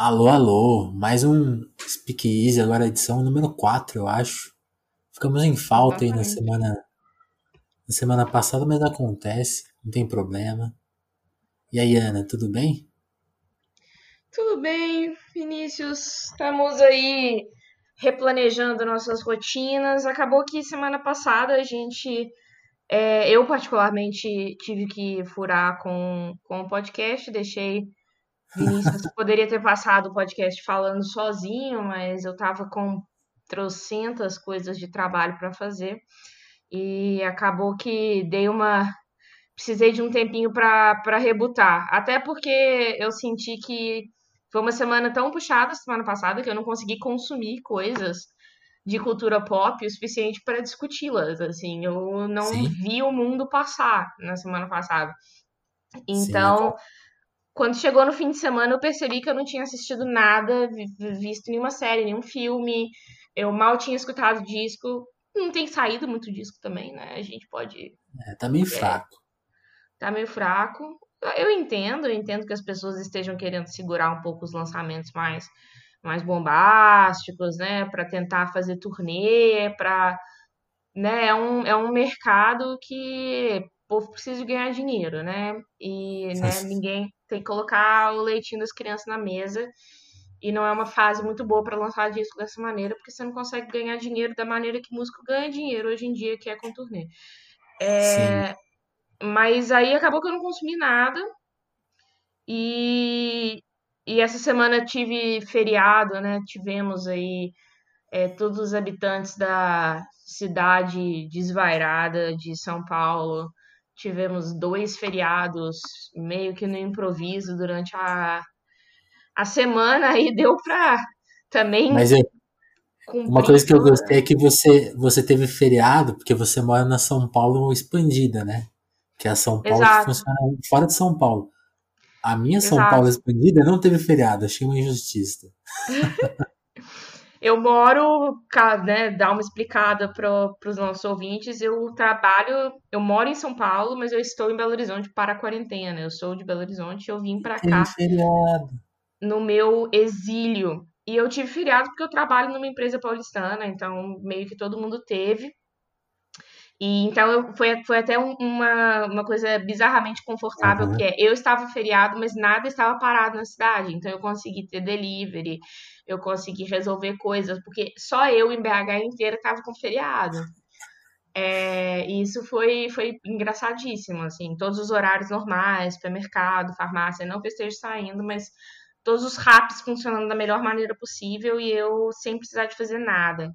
Alô, alô, mais um Speak Easy, agora edição número 4, eu acho. Ficamos em falta aí na semana, na semana passada, mas acontece, não tem problema. E aí, Ana, tudo bem? Tudo bem, Vinícius. Estamos aí replanejando nossas rotinas. Acabou que semana passada a gente, é, eu particularmente, tive que furar com, com o podcast, deixei Vinícius poderia ter passado o podcast falando sozinho, mas eu tava com trocentas coisas de trabalho para fazer e acabou que dei uma precisei de um tempinho para rebutar, até porque eu senti que foi uma semana tão puxada semana passada que eu não consegui consumir coisas de cultura pop o suficiente para discuti-las, assim, eu não Sim. vi o mundo passar na semana passada. Então, Sim, quando chegou no fim de semana, eu percebi que eu não tinha assistido nada, visto nenhuma série, nenhum filme. Eu mal tinha escutado disco. Não tem saído muito disco também, né? A gente pode. É, tá meio é, fraco. Tá meio fraco. Eu entendo, eu entendo que as pessoas estejam querendo segurar um pouco os lançamentos mais, mais bombásticos, né? Para tentar fazer turnê, para. Né? É, um, é um mercado que povo precisa ganhar dinheiro, né? E né, ninguém tem que colocar o leitinho das crianças na mesa. E não é uma fase muito boa para lançar disco dessa maneira, porque você não consegue ganhar dinheiro da maneira que músico ganha dinheiro hoje em dia, que é com turnê. É, mas aí acabou que eu não consumi nada. E, e essa semana tive feriado, né? Tivemos aí é, todos os habitantes da cidade desvairada de São Paulo tivemos dois feriados meio que no improviso durante a, a semana e deu para também. Mas é, uma coisa que eu gostei é que você, você teve feriado, porque você mora na São Paulo expandida, né? Que é a São Paulo Exato. que funciona fora de São Paulo. A minha São Exato. Paulo expandida não teve feriado, achei uma injustiça. Eu moro, né, dar uma explicada para os nossos ouvintes, eu trabalho, eu moro em São Paulo, mas eu estou em Belo Horizonte para a quarentena. Eu sou de Belo Horizonte, eu vim para cá feriado. no meu exílio. E eu tive feriado porque eu trabalho numa empresa paulistana, então meio que todo mundo teve. E então foi, foi até um, uma, uma coisa bizarramente confortável, uhum. que é eu estava feriado, mas nada estava parado na cidade. Então eu consegui ter delivery, eu consegui resolver coisas, porque só eu em BH inteira estava com feriado. É, e isso foi, foi engraçadíssimo, assim, todos os horários normais, supermercado, farmácia, não que eu esteja saindo, mas todos os RAPs funcionando da melhor maneira possível e eu sem precisar de fazer nada.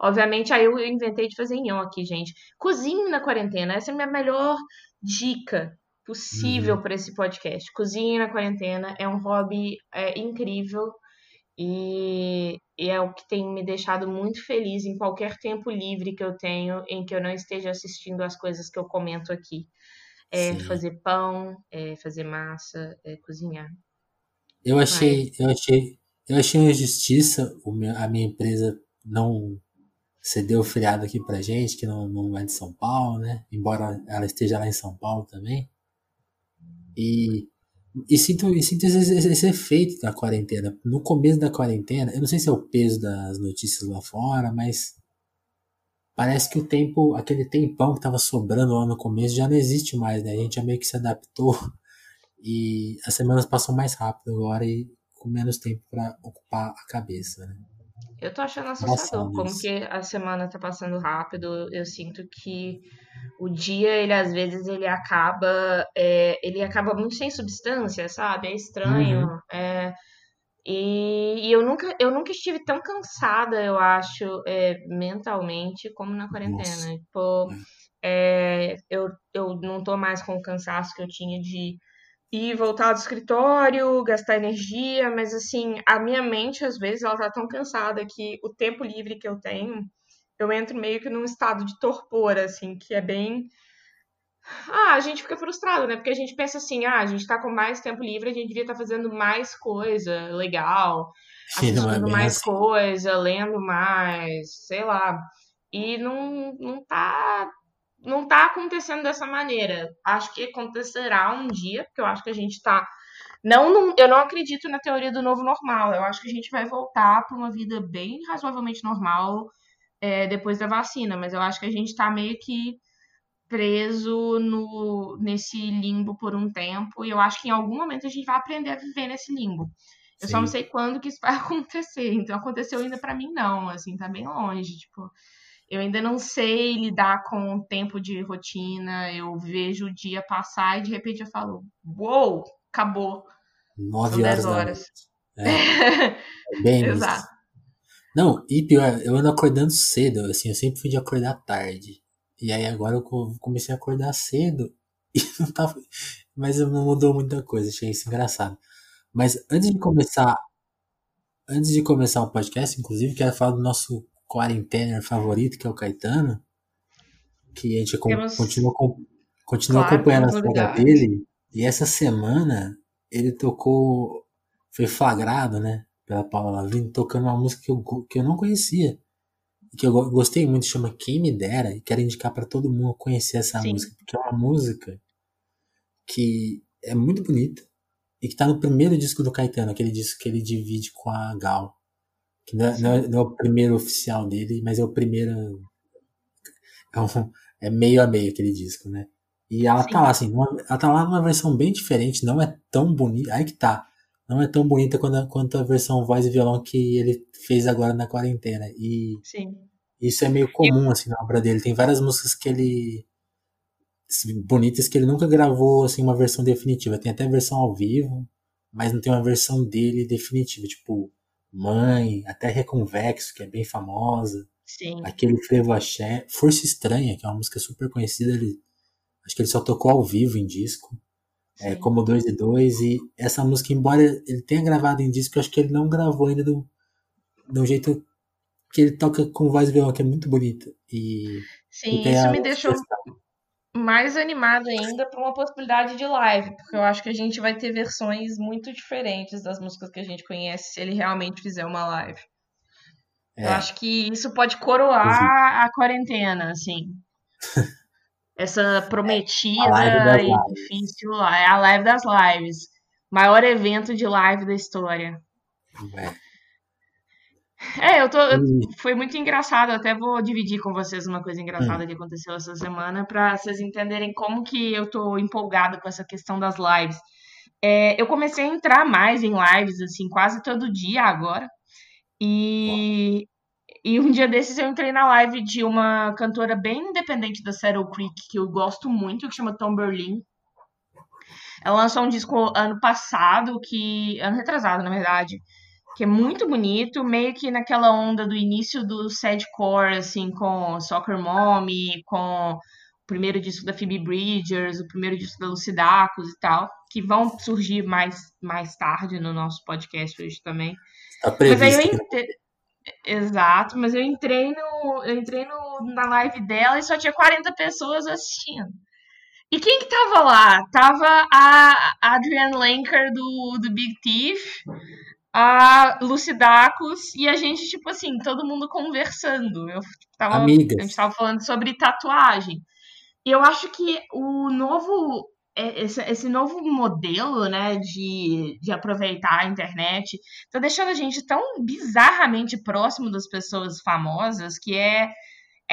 Obviamente, aí eu inventei de fazer nhoque, gente. Cozinhe na quarentena. Essa é a minha melhor dica possível uhum. para esse podcast. Cozinhe na quarentena é um hobby é, incrível e, e, é o que tem me deixado muito feliz em qualquer tempo livre que eu tenho em que eu não esteja assistindo as coisas que eu comento aqui. É fazer pão, é fazer massa, é cozinhar. Eu achei, Mas... eu achei, eu achei uma injustiça a minha empresa não deu o feriado aqui pra gente, que não, não é de São Paulo, né? Embora ela esteja lá em São Paulo também. E, e sinto, e sinto esse, esse, efeito da quarentena. No começo da quarentena, eu não sei se é o peso das notícias lá fora, mas parece que o tempo, aquele tempão que tava sobrando lá no começo já não existe mais, né? A gente já meio que se adaptou e as semanas passam mais rápido agora e com menos tempo para ocupar a cabeça, né? Eu tô achando assustador como que a semana tá passando rápido. Eu sinto que o dia, ele às vezes, ele acaba. É, ele acaba muito sem substância, sabe? É estranho. Uhum. É, e, e, eu, nunca, eu nunca estive tão cansada, eu acho, é, mentalmente, como na quarentena. Tipo, é, eu, eu não tô mais com o cansaço que eu tinha de e voltar do escritório, gastar energia, mas assim, a minha mente às vezes ela tá tão cansada que o tempo livre que eu tenho, eu entro meio que num estado de torpor, assim, que é bem ah, a gente fica frustrado, né? Porque a gente pensa assim, ah, a gente tá com mais tempo livre, a gente devia estar tá fazendo mais coisa legal, Sim, assistindo é mais assim. coisa, lendo mais, sei lá. E não, não tá não tá acontecendo dessa maneira. Acho que acontecerá um dia, porque eu acho que a gente tá. Não, eu não acredito na teoria do novo normal. Eu acho que a gente vai voltar para uma vida bem razoavelmente normal é, depois da vacina, mas eu acho que a gente tá meio que preso no, nesse limbo por um tempo, e eu acho que em algum momento a gente vai aprender a viver nesse limbo. Eu Sim. só não sei quando que isso vai acontecer. Então aconteceu ainda para mim não, assim, tá bem longe, tipo, eu ainda não sei lidar com o tempo de rotina. Eu vejo o dia passar e de repente eu falo: "Uou, wow, acabou". Nove horas. horas. É. é bem Exato. Isso. Não, e pior, eu ando acordando cedo, assim, eu sempre fui de acordar tarde. E aí agora eu comecei a acordar cedo e não tava. Mas não mudou muita coisa, achei isso engraçado. Mas antes de começar. Antes de começar o podcast, inclusive, quero falar do nosso quarentener favorito, que é o Caetano. Que a gente Temos... continua, continua claro, acompanhando a saga dele. E essa semana ele tocou. Foi flagrado, né? Pela Paula Lavigne, tocando uma música que eu, que eu não conhecia que eu gostei muito, chama Quem Me Dera, e quero indicar para todo mundo conhecer essa Sim. música, porque é uma música que é muito bonita e que tá no primeiro disco do Caetano, aquele disco que ele divide com a Gal. Que não é, não é, não é o primeiro oficial dele, mas é o primeiro. É, um, é, meio a meio aquele disco, né? E ela Sim. tá lá, assim, ela tá lá numa versão bem diferente, não é tão bonita. Aí que tá. Não é tão bonita quanto a, quanto a versão voz e violão que ele fez agora na quarentena. E Sim. isso é meio comum, assim, na obra dele. Tem várias músicas que ele. bonitas que ele nunca gravou, assim, uma versão definitiva. Tem até versão ao vivo, mas não tem uma versão dele definitiva. Tipo, Mãe, até Reconvexo, que é bem famosa. Sim. Aquele Frevo Axé. Força Estranha, que é uma música super conhecida. Ele, acho que ele só tocou ao vivo em disco é, como 2 e 2 e essa música, embora ele tenha gravado em disco, eu acho que ele não gravou ainda do, do jeito que ele toca com voz e violão, que é muito bonito. E, Sim, isso me deixou mais animado ainda para uma possibilidade de live, porque eu acho que a gente vai ter versões muito diferentes das músicas que a gente conhece se ele realmente fizer uma live. É. Eu acho que isso pode coroar a quarentena, assim. essa prometida e difícil é a live das lives. Maior evento de live da história. É, é eu tô. Eu, foi muito engraçado. Até vou dividir com vocês uma coisa engraçada hum. que aconteceu essa semana para vocês entenderem como que eu tô empolgada com essa questão das lives. É, eu comecei a entrar mais em lives, assim, quase todo dia agora. E e um dia desses eu entrei na live de uma cantora bem independente da Saddle Creek, que eu gosto muito, que chama Tom Berlin. Ela lançou um disco ano passado, que. ano retrasado, na verdade. Que é muito bonito, meio que naquela onda do início do sadcore, assim, com Soccer Mommy, com o primeiro disco da Phoebe Bridgers, o primeiro disco da Lucidacos e tal, que vão surgir mais, mais tarde no nosso podcast hoje também. Tá previsto. Mas aí eu, Exato, mas eu entrei no, eu entrei no, na live dela e só tinha 40 pessoas assistindo. E quem que tava lá? Tava a Adrienne Lenker do, do Big Thief, a Lucidacos e a gente, tipo assim, todo mundo conversando. Eu tava, Amigas. A gente tava falando sobre tatuagem. E eu acho que o novo é, esse, esse, novo modelo, né, de, de aproveitar a internet, tá deixando a gente tão bizarramente próximo das pessoas famosas que é.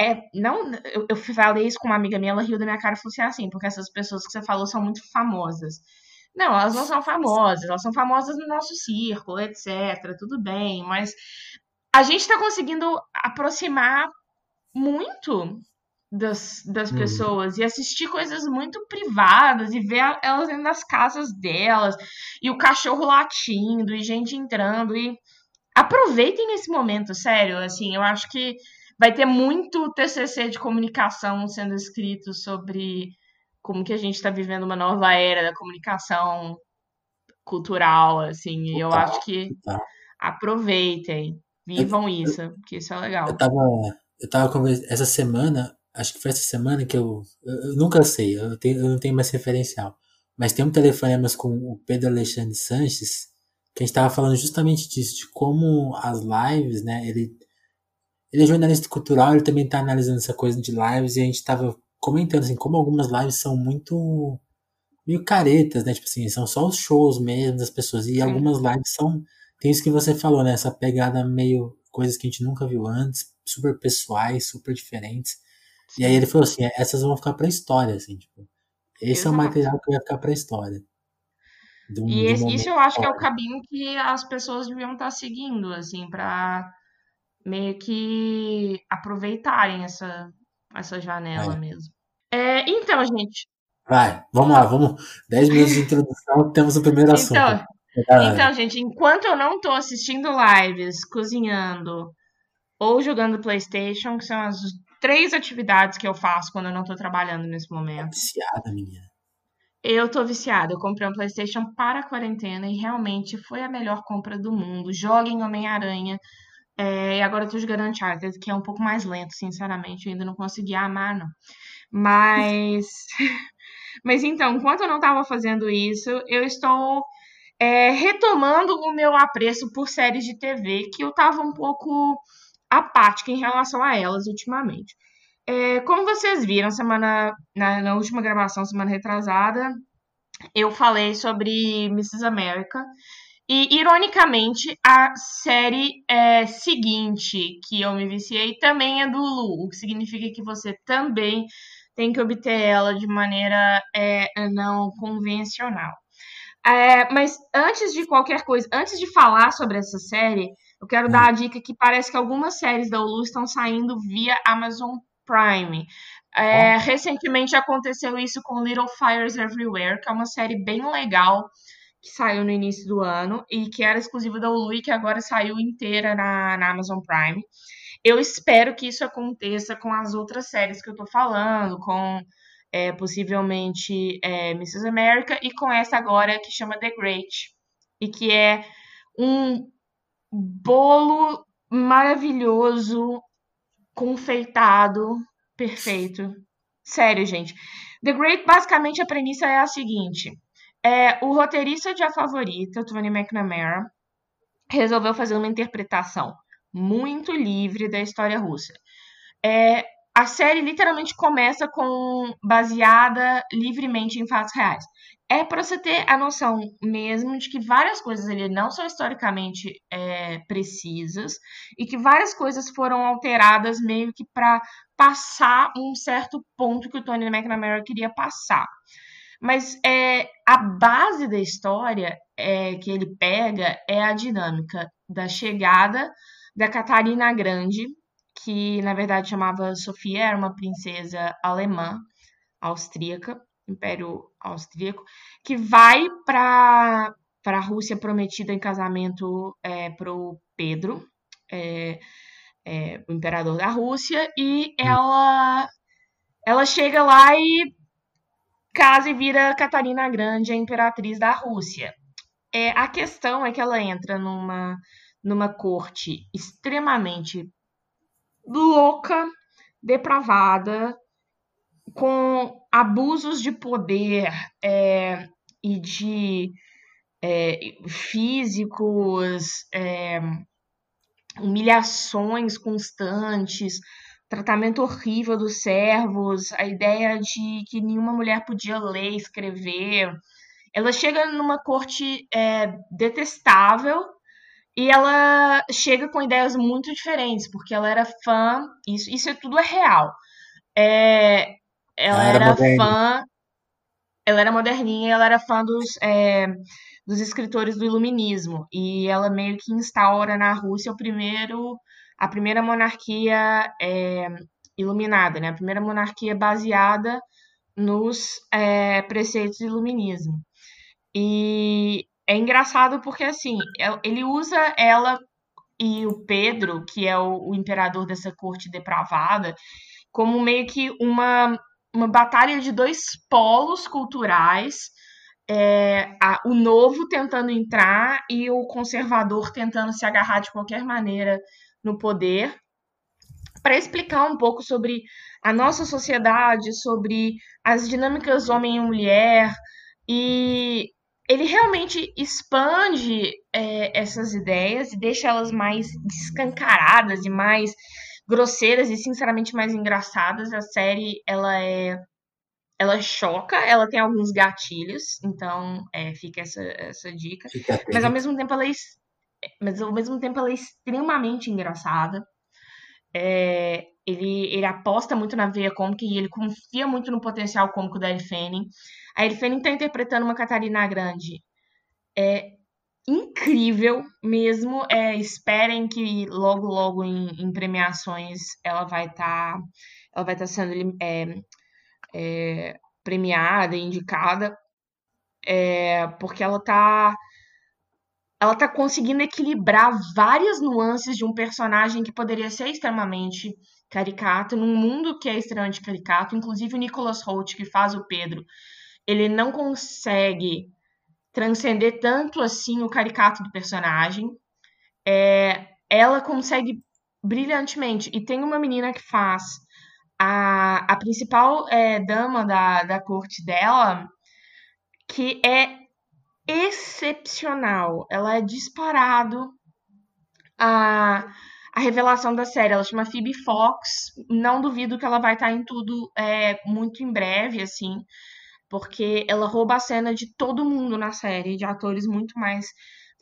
É, não, eu, eu falei isso com uma amiga minha, ela riu da minha cara e falou assim, assim, porque essas pessoas que você falou são muito famosas. Não, elas não são famosas, elas são famosas no nosso círculo, etc. Tudo bem, mas a gente está conseguindo aproximar muito das, das uhum. pessoas e assistir coisas muito privadas e ver elas dentro das casas delas e o cachorro latindo e gente entrando e aproveitem esse momento, sério, assim, eu acho que vai ter muito TCC de comunicação sendo escrito sobre como que a gente está vivendo uma nova era da comunicação cultural, assim, e eu acho que aproveitem, vivam eu, isso, que isso é legal. Eu tava, eu tava conversando, essa semana acho que foi essa semana que eu, eu, eu nunca sei, eu, tenho, eu não tenho mais referencial, mas tem um telefonema com o Pedro Alexandre Sanches, que a gente estava falando justamente disso, de como as lives, né, ele, ele é jornalista cultural, ele também está analisando essa coisa de lives, e a gente estava comentando assim, como algumas lives são muito meio caretas, né? Tipo assim, são só os shows mesmo das pessoas. E Sim. algumas lives são. Tem isso que você falou, né? Essa pegada meio. coisas que a gente nunca viu antes, super pessoais, super diferentes. E aí ele falou assim: é, essas vão ficar pra história, assim, tipo. Esse Exato. é o material que vai ficar pra história. Do, e esse, isso eu acho que é o caminho que as pessoas deviam estar tá seguindo, assim, pra meio que aproveitarem essa, essa janela é. mesmo. É, então, gente. Vai, vamos lá, vamos. 10 minutos de introdução, temos o primeiro assunto. Então, então, gente, enquanto eu não tô assistindo lives, cozinhando ou jogando PlayStation, que são as três atividades que eu faço quando eu não tô trabalhando nesse momento. Tá viciada, menina. Eu tô viciada. Eu comprei um PlayStation para a quarentena e realmente foi a melhor compra do mundo. Joguem Homem-Aranha. É, e agora eu tô jogando Uncharted, que é um pouco mais lento, sinceramente. Eu ainda não consegui amar, não. Mas. Mas então, enquanto eu não estava fazendo isso, eu estou é, retomando o meu apreço por séries de TV, que eu estava um pouco apática em relação a elas ultimamente. É, como vocês viram semana na, na, última gravação, semana retrasada, eu falei sobre Mrs. America. E, ironicamente, a série é, seguinte que eu me viciei também é do Lu, o que significa que você também tem que obter ela de maneira é, não convencional. É, mas antes de qualquer coisa, antes de falar sobre essa série, eu quero dar a dica que parece que algumas séries da Hulu estão saindo via Amazon Prime. É, recentemente aconteceu isso com Little Fires Everywhere, que é uma série bem legal que saiu no início do ano e que era exclusiva da Hulu e que agora saiu inteira na, na Amazon Prime. Eu espero que isso aconteça com as outras séries que eu tô falando, com é, possivelmente é, Mrs. America e com essa agora que chama The Great e que é um bolo maravilhoso confeitado, perfeito. Sério, gente. The Great, basicamente, a premissa é a seguinte. É, o roteirista de A Favorita, Tony McNamara, resolveu fazer uma interpretação muito livre da história russa. É, a série literalmente começa com baseada livremente em fatos reais é para você ter a noção mesmo de que várias coisas ali não são historicamente é, precisas e que várias coisas foram alteradas meio que para passar um certo ponto que o Tony McNamara queria passar. Mas é, a base da história é, que ele pega é a dinâmica da chegada da Catarina Grande, que na verdade chamava Sofia, era uma princesa alemã, austríaca, Império Austríaco, que vai para a Rússia prometida em casamento é, para o Pedro, é, é, o imperador da Rússia, e ela, ela chega lá e casa e vira Catarina Grande, a imperatriz da Rússia. É, a questão é que ela entra numa, numa corte extremamente louca, depravada, com abusos de poder é, e de é, físicos, é, humilhações constantes, tratamento horrível dos servos, a ideia de que nenhuma mulher podia ler e escrever. Ela chega numa corte é, detestável e ela chega com ideias muito diferentes, porque ela era fã, isso, isso é tudo é real. É, ela, era, era fã. Ela era moderninha, ela era fã dos, é, dos escritores do Iluminismo. E ela meio que instaura na Rússia o primeiro, a primeira monarquia é, iluminada, né? A primeira monarquia baseada nos é, preceitos do Iluminismo. E é engraçado porque, assim, ele usa ela e o Pedro, que é o, o imperador dessa corte depravada, como meio que uma uma batalha de dois polos culturais, é, a, o novo tentando entrar e o conservador tentando se agarrar de qualquer maneira no poder, para explicar um pouco sobre a nossa sociedade, sobre as dinâmicas homem e mulher, e ele realmente expande é, essas ideias e deixa elas mais descancaradas e mais grosseiras e sinceramente mais engraçadas. A série ela é ela choca, ela tem alguns gatilhos, então é, fica essa, essa dica. Fica mas ao mesmo tempo ela é, mas ao mesmo tempo ela é extremamente engraçada. É, ele, ele aposta muito na veia cômica e ele confia muito no potencial cômico da Fanning. A Ellie Fanning tá interpretando uma Catarina Grande. É incrível mesmo. É, esperem que logo, logo em, em premiações ela vai estar tá, ela vai estar tá sendo é, é, premiada, indicada, é, porque ela tá ela tá conseguindo equilibrar várias nuances de um personagem que poderia ser extremamente caricato, num mundo que é extremamente caricato. Inclusive o Nicholas Holt, que faz o Pedro, ele não consegue transcender tanto assim o caricato do personagem. É, ela consegue brilhantemente. E tem uma menina que faz a, a principal é, dama da, da corte dela, que é excepcional. Ela é disparado a, a revelação da série. Ela chama Phoebe Fox. Não duvido que ela vai estar em tudo é, muito em breve, assim, porque ela rouba a cena de todo mundo na série, de atores muito mais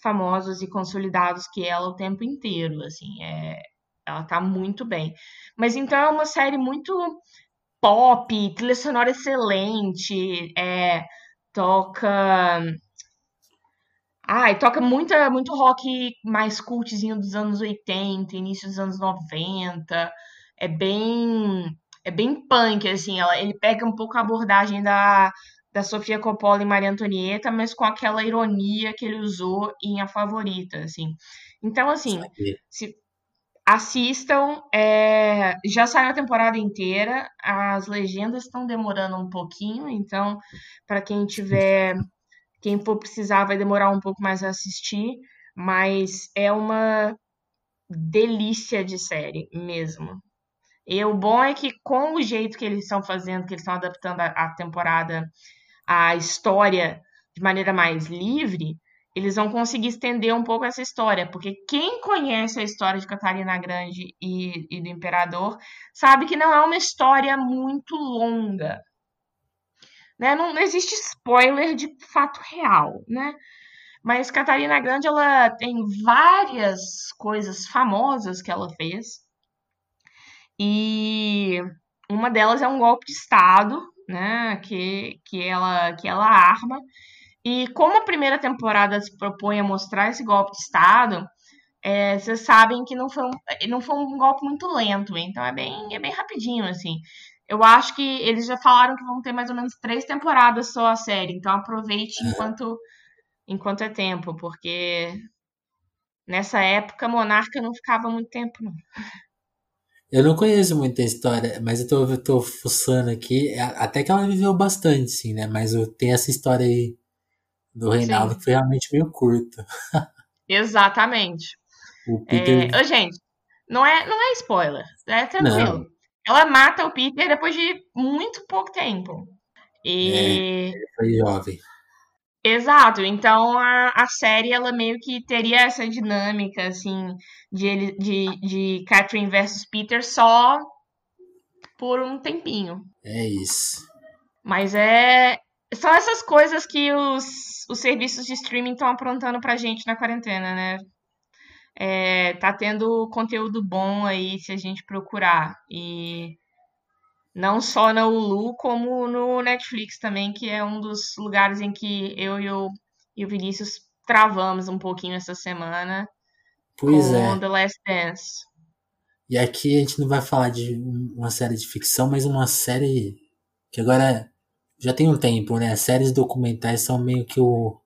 famosos e consolidados que ela o tempo inteiro, assim. É, ela tá muito bem. Mas então é uma série muito pop, trilha sonora excelente, é, toca. Ai, toca muita, muito rock mais cultzinho dos anos 80, início dos anos 90. É bem. É bem punk, assim. Ela, ele pega um pouco a abordagem da, da Sofia Coppola e Maria Antonieta, mas com aquela ironia que ele usou em A Favorita, assim. Então, assim, se, Assistam, é, já saiu a temporada inteira, as legendas estão demorando um pouquinho, então, para quem tiver, quem for precisar, vai demorar um pouco mais a assistir, mas é uma delícia de série mesmo. E o bom é que, com o jeito que eles estão fazendo, que eles estão adaptando a, a temporada, a história de maneira mais livre, eles vão conseguir estender um pouco essa história, porque quem conhece a história de Catarina Grande e, e do Imperador sabe que não é uma história muito longa. Né? Não, não existe spoiler de fato real, né? Mas Catarina Grande ela tem várias coisas famosas que ela fez. E uma delas é um golpe de Estado, né? Que, que, ela, que ela arma e como a primeira temporada se propõe a mostrar esse golpe de Estado, é, vocês sabem que não foi, um, não foi um golpe muito lento, então é bem, é bem rapidinho, assim. Eu acho que eles já falaram que vão ter mais ou menos três temporadas só a série, então aproveite é. enquanto, enquanto é tempo, porque nessa época Monarca não ficava muito tempo, não. Eu não conheço muita história, mas eu tô, eu tô fuçando aqui, é, até que ela viveu bastante, sim, né? Mas tem essa história aí do Reinaldo, Sim. que foi realmente meio curta. Exatamente. O Peter... É, gente, não é, não é spoiler, é tranquilo. Não. Ela mata o Peter depois de muito pouco tempo. E... É, foi jovem. Exato, então a, a série ela meio que teria essa dinâmica assim de, de, de Catherine versus Peter só por um tempinho. É isso. Mas é, são essas coisas que os, os serviços de streaming estão aprontando pra gente na quarentena, né? É, tá tendo conteúdo bom aí se a gente procurar. E não só na Hulu, como no Netflix também, que é um dos lugares em que eu e o, e o Vinícius travamos um pouquinho essa semana pois com é. The Last Dance. E aqui a gente não vai falar de uma série de ficção, mas uma série que agora já tem um tempo, né? Séries documentais são meio que o.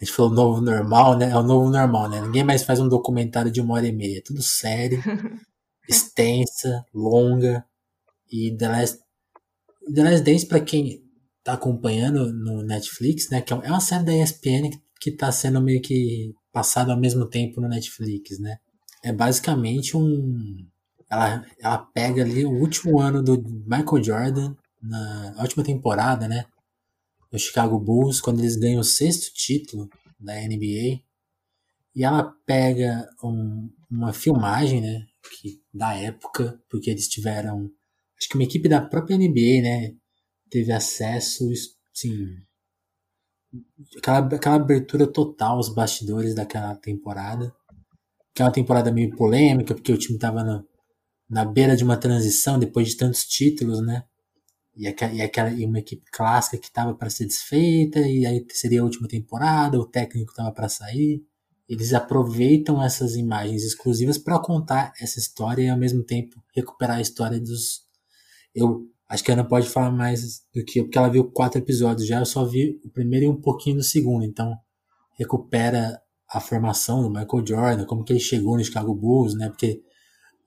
A gente falou novo normal, né? É o novo normal, né? Ninguém mais faz um documentário de uma hora e meia. Tudo sério, extensa, longa. E The Last, The Last Dance, pra quem tá acompanhando no Netflix, né? Que é uma série da ESPN que tá sendo meio que passado ao mesmo tempo no Netflix, né? É basicamente um. Ela, ela pega ali o último ano do Michael Jordan na última temporada, né? Do Chicago Bulls, quando eles ganham o sexto título da NBA. E ela pega um, uma filmagem, né? que, da época, porque eles tiveram. Acho que uma equipe da própria NBA, né? Teve acesso, sim. Aquela, aquela abertura total aos bastidores daquela temporada. Que uma temporada meio polêmica, porque o time tava na, na beira de uma transição depois de tantos títulos, né? E, aquela, e, aquela, e uma equipe clássica que estava para ser desfeita, e aí seria a última temporada, o técnico estava para sair. Eles aproveitam essas imagens exclusivas para contar essa história e ao mesmo tempo recuperar a história dos. Eu acho que a Ana pode falar mais do que eu, porque ela viu quatro episódios já, eu só vi o primeiro e um pouquinho do segundo, então recupera a formação do Michael Jordan, como que ele chegou no Chicago Bulls, né? Porque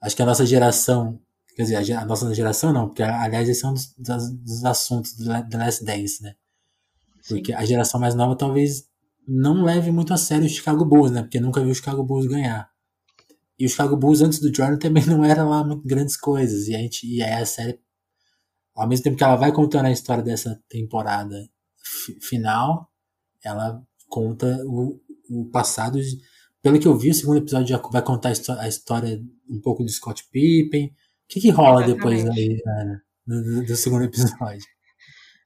acho que a nossa geração Quer dizer, a, nossa geração não, porque aliás esse é um dos, dos, assuntos do The Last Dance, né? Porque Sim. a geração mais nova talvez não leve muito a sério o Chicago Bulls, né? Porque nunca viu o Chicago Bulls ganhar. E o Chicago Bulls antes do Jordan também não era lá muito grandes coisas. E a gente e aí a série ao mesmo tempo que ela vai contando a história dessa temporada final, ela conta o, o passado. Pelo que eu vi, o segundo episódio já vai contar a história um pouco do Scott Pippen, que, que rola Exatamente. depois aí, cara, do, do, segundo episódio?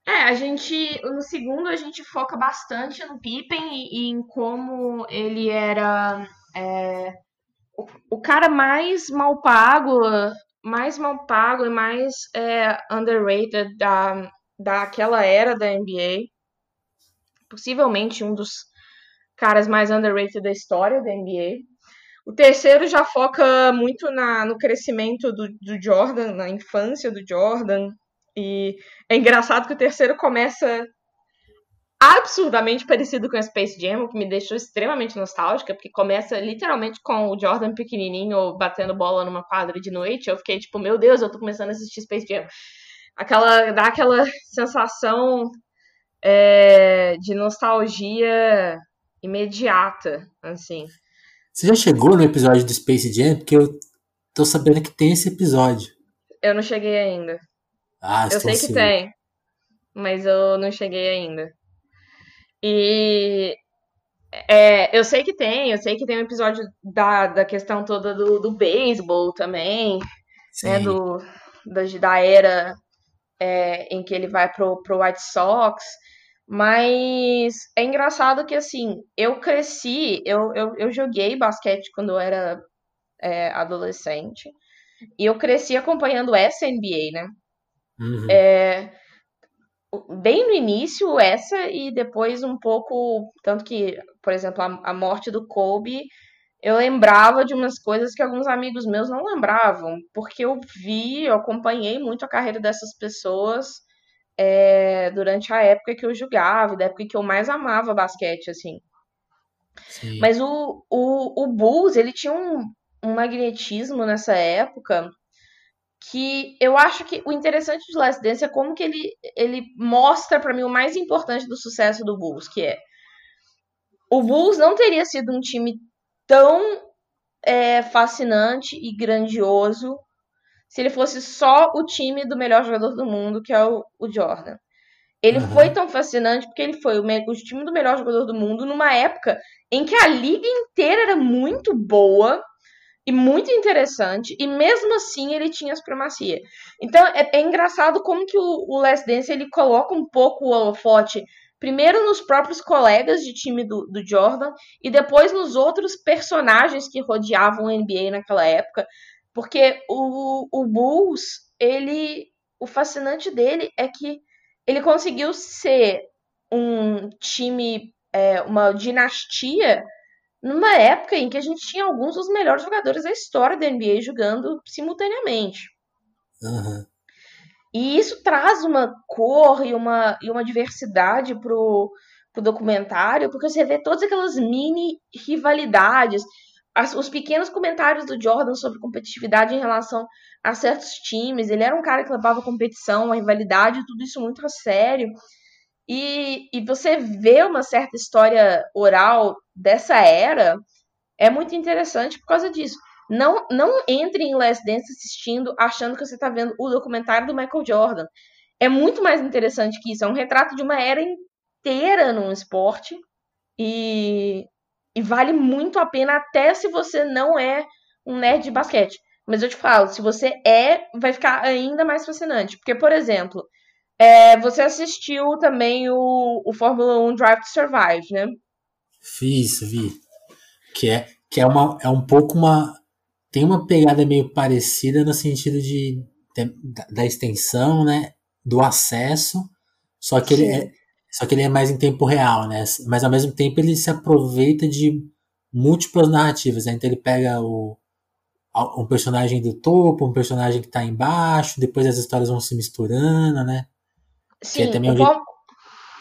É, a gente. No segundo a gente foca bastante no Pippen e, e em como ele era é, o, o, cara mais mal pago, mais mal pago e mais é, underrated da, daquela era da NBA. Possivelmente um dos caras mais underrated da história da NBA. O terceiro já foca muito na, no crescimento do, do Jordan, na infância do Jordan. E é engraçado que o terceiro começa absurdamente parecido com Space Jam, o que me deixou extremamente nostálgica, porque começa literalmente com o Jordan pequenininho batendo bola numa quadra de noite. Eu fiquei tipo, meu Deus, eu tô começando a assistir Space Jam. Aquela, dá aquela sensação é, de nostalgia imediata, assim. Você já chegou no episódio do Space Jam? Porque eu tô sabendo que tem esse episódio. Eu não cheguei ainda. Ah, eu sei que tem, mas eu não cheguei ainda. E é, eu sei que tem, eu sei que tem um episódio da, da questão toda do, do beisebol também, né, Sim. né? Do, da, da era é, em que ele vai pro, pro White Sox. Mas é engraçado que, assim, eu cresci, eu, eu, eu joguei basquete quando eu era é, adolescente. E eu cresci acompanhando essa NBA, né? Uhum. É, bem no início, essa, e depois um pouco. Tanto que, por exemplo, a, a morte do Kobe, eu lembrava de umas coisas que alguns amigos meus não lembravam, porque eu vi, eu acompanhei muito a carreira dessas pessoas é, durante a época que eu jogava, da época que eu mais amava basquete, assim. Sim. Mas o, o, o Bulls, ele tinha um, um magnetismo nessa época que eu acho que o interessante de Last Dance é como que ele, ele mostra para mim o mais importante do sucesso do Bulls, que é o Bulls não teria sido um time tão é, fascinante e grandioso se ele fosse só o time do melhor jogador do mundo, que é o, o Jordan. Ele uhum. foi tão fascinante porque ele foi o, o time do melhor jogador do mundo numa época em que a liga inteira era muito boa e muito interessante, e mesmo assim ele tinha a supremacia. Então é, é engraçado como que o, o Last Dance ele coloca um pouco o holofote primeiro nos próprios colegas de time do, do Jordan e depois nos outros personagens que rodeavam o NBA naquela época, porque o, o Bulls, ele. O fascinante dele é que ele conseguiu ser um time, é, uma dinastia, numa época em que a gente tinha alguns dos melhores jogadores da história da NBA jogando simultaneamente. Uhum. E isso traz uma cor e uma, e uma diversidade pro, pro documentário, porque você vê todas aquelas mini rivalidades as, os pequenos comentários do Jordan sobre competitividade em relação a certos times. Ele era um cara que levava a competição, a rivalidade, tudo isso muito a sério. E, e você vê uma certa história oral dessa era é muito interessante por causa disso. Não, não entre em Last Dance assistindo achando que você está vendo o documentário do Michael Jordan. É muito mais interessante que isso. É um retrato de uma era inteira num esporte. E, e vale muito a pena, até se você não é um nerd de basquete. Mas eu te falo, se você é, vai ficar ainda mais fascinante. Porque, por exemplo, é, você assistiu também o, o Fórmula 1 Drive to Survive, né? Fiz, vi. Que é, que é, uma, é um pouco uma. Tem uma pegada meio parecida no sentido de, de da extensão, né? Do acesso. Só que ele é, só que ele é mais em tempo real, né? Mas ao mesmo tempo ele se aproveita de múltiplas narrativas. Né? Então ele pega o, um personagem do topo, um personagem que está embaixo, depois as histórias vão se misturando, né? Sim, que é também um jeito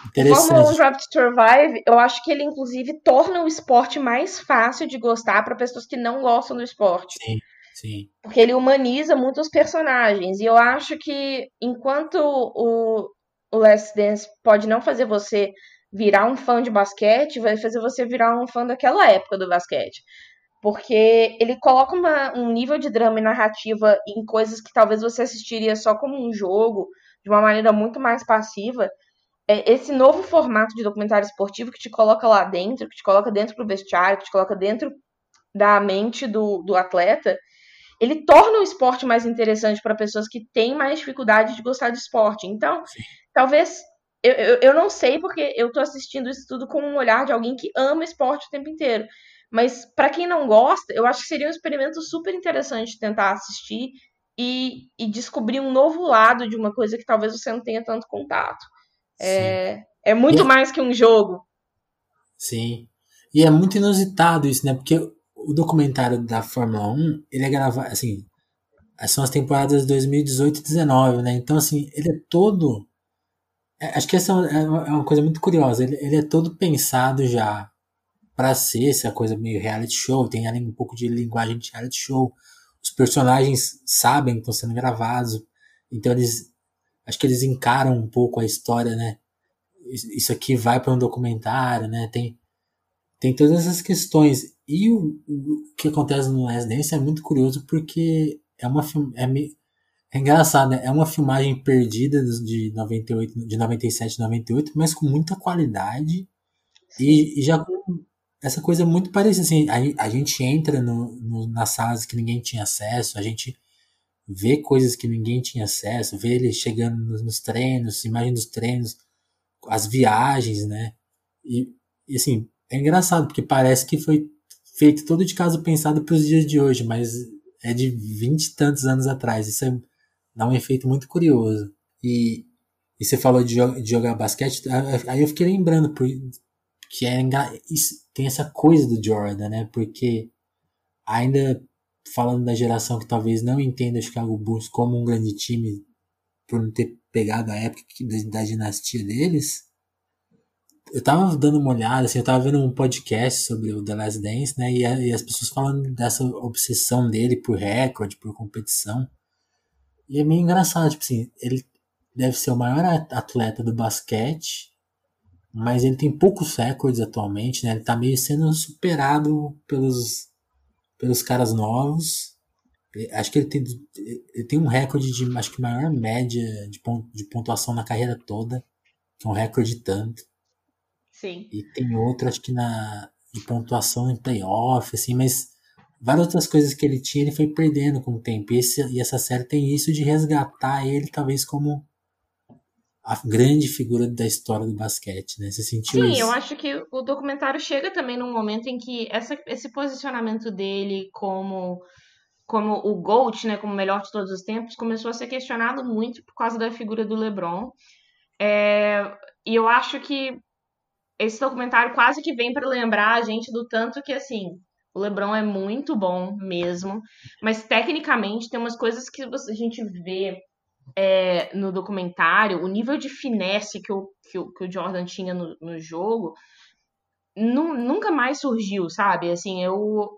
interessante. O Fórmula 1 Drive to Survive, eu acho que ele inclusive torna o esporte mais fácil de gostar para pessoas que não gostam do esporte. Sim, sim. Porque ele humaniza muito os personagens. E eu acho que enquanto o, o Last Dance pode não fazer você virar um fã de basquete, vai fazer você virar um fã daquela época do basquete porque ele coloca uma, um nível de drama e narrativa em coisas que talvez você assistiria só como um jogo, de uma maneira muito mais passiva. É esse novo formato de documentário esportivo que te coloca lá dentro, que te coloca dentro do vestiário, que te coloca dentro da mente do, do atleta, ele torna o esporte mais interessante para pessoas que têm mais dificuldade de gostar de esporte. Então, Sim. Talvez. Eu, eu, eu não sei porque eu estou assistindo isso tudo com um olhar de alguém que ama esporte o tempo inteiro. Mas para quem não gosta, eu acho que seria um experimento super interessante tentar assistir e, e, descobrir um novo lado de uma coisa que talvez você não tenha tanto contato. É, é muito é mais que um jogo. Sim. E é muito inusitado isso, né? Porque o documentário da Fórmula 1, ele é gravado, assim, são as temporadas 2018 e 2019, né? Então, assim, ele é todo. É, acho que essa é uma, é uma coisa muito curiosa. Ele, ele é todo pensado já para ser essa coisa meio reality show, tem ali um pouco de linguagem de reality show. Os personagens sabem que estão sendo gravados, então eles acho que eles encaram um pouco a história, né? Isso aqui vai para um documentário, né? Tem tem todas essas questões. E o, o que acontece no Last Dance é muito curioso porque é uma é, meio, é engraçado, né? É uma filmagem perdida de 98, de 97, 98, mas com muita qualidade e, e já com essa coisa muito parecida. Assim, a, a gente entra no, no, nas salas que ninguém tinha acesso, a gente vê coisas que ninguém tinha acesso, vê ele chegando nos, nos treinos, imagem dos treinos, as viagens, né? E, e, assim, é engraçado, porque parece que foi feito todo de caso pensado para os dias de hoje, mas é de vinte e tantos anos atrás. Isso é, dá um efeito muito curioso. E, e você falou de, de jogar basquete, aí eu fiquei lembrando, por, que é tem essa coisa do Jordan, né? Porque ainda falando da geração que talvez não entenda o Chicago Bulls como um grande time por não ter pegado a época da, da dinastia deles, eu tava dando uma olhada, assim, eu tava vendo um podcast sobre o The Last Dance, né? E, e as pessoas falando dessa obsessão dele por recorde, por competição. E é meio engraçado, tipo assim, ele deve ser o maior atleta do basquete mas ele tem poucos recordes atualmente, né? Ele tá meio sendo superado pelos, pelos caras novos. Acho que ele tem, ele tem um recorde de, acho que maior média de, de pontuação na carreira toda, que é um recorde tanto. Sim. E tem outro, acho que na de pontuação em playoff, assim, mas várias outras coisas que ele tinha, ele foi perdendo com o tempo. E, esse, e essa série tem isso de resgatar ele, talvez, como a grande figura da história do basquete, né? Você sentiu Sim, isso? eu acho que o documentário chega também num momento em que essa, esse posicionamento dele como como o GOAT, né, como o melhor de todos os tempos, começou a ser questionado muito por causa da figura do LeBron. É, e eu acho que esse documentário quase que vem para lembrar a gente do tanto que, assim, o LeBron é muito bom mesmo, mas tecnicamente tem umas coisas que a gente vê é, no documentário, o nível de finesse que o, que o, que o Jordan tinha no, no jogo nunca mais surgiu, sabe? Assim, eu,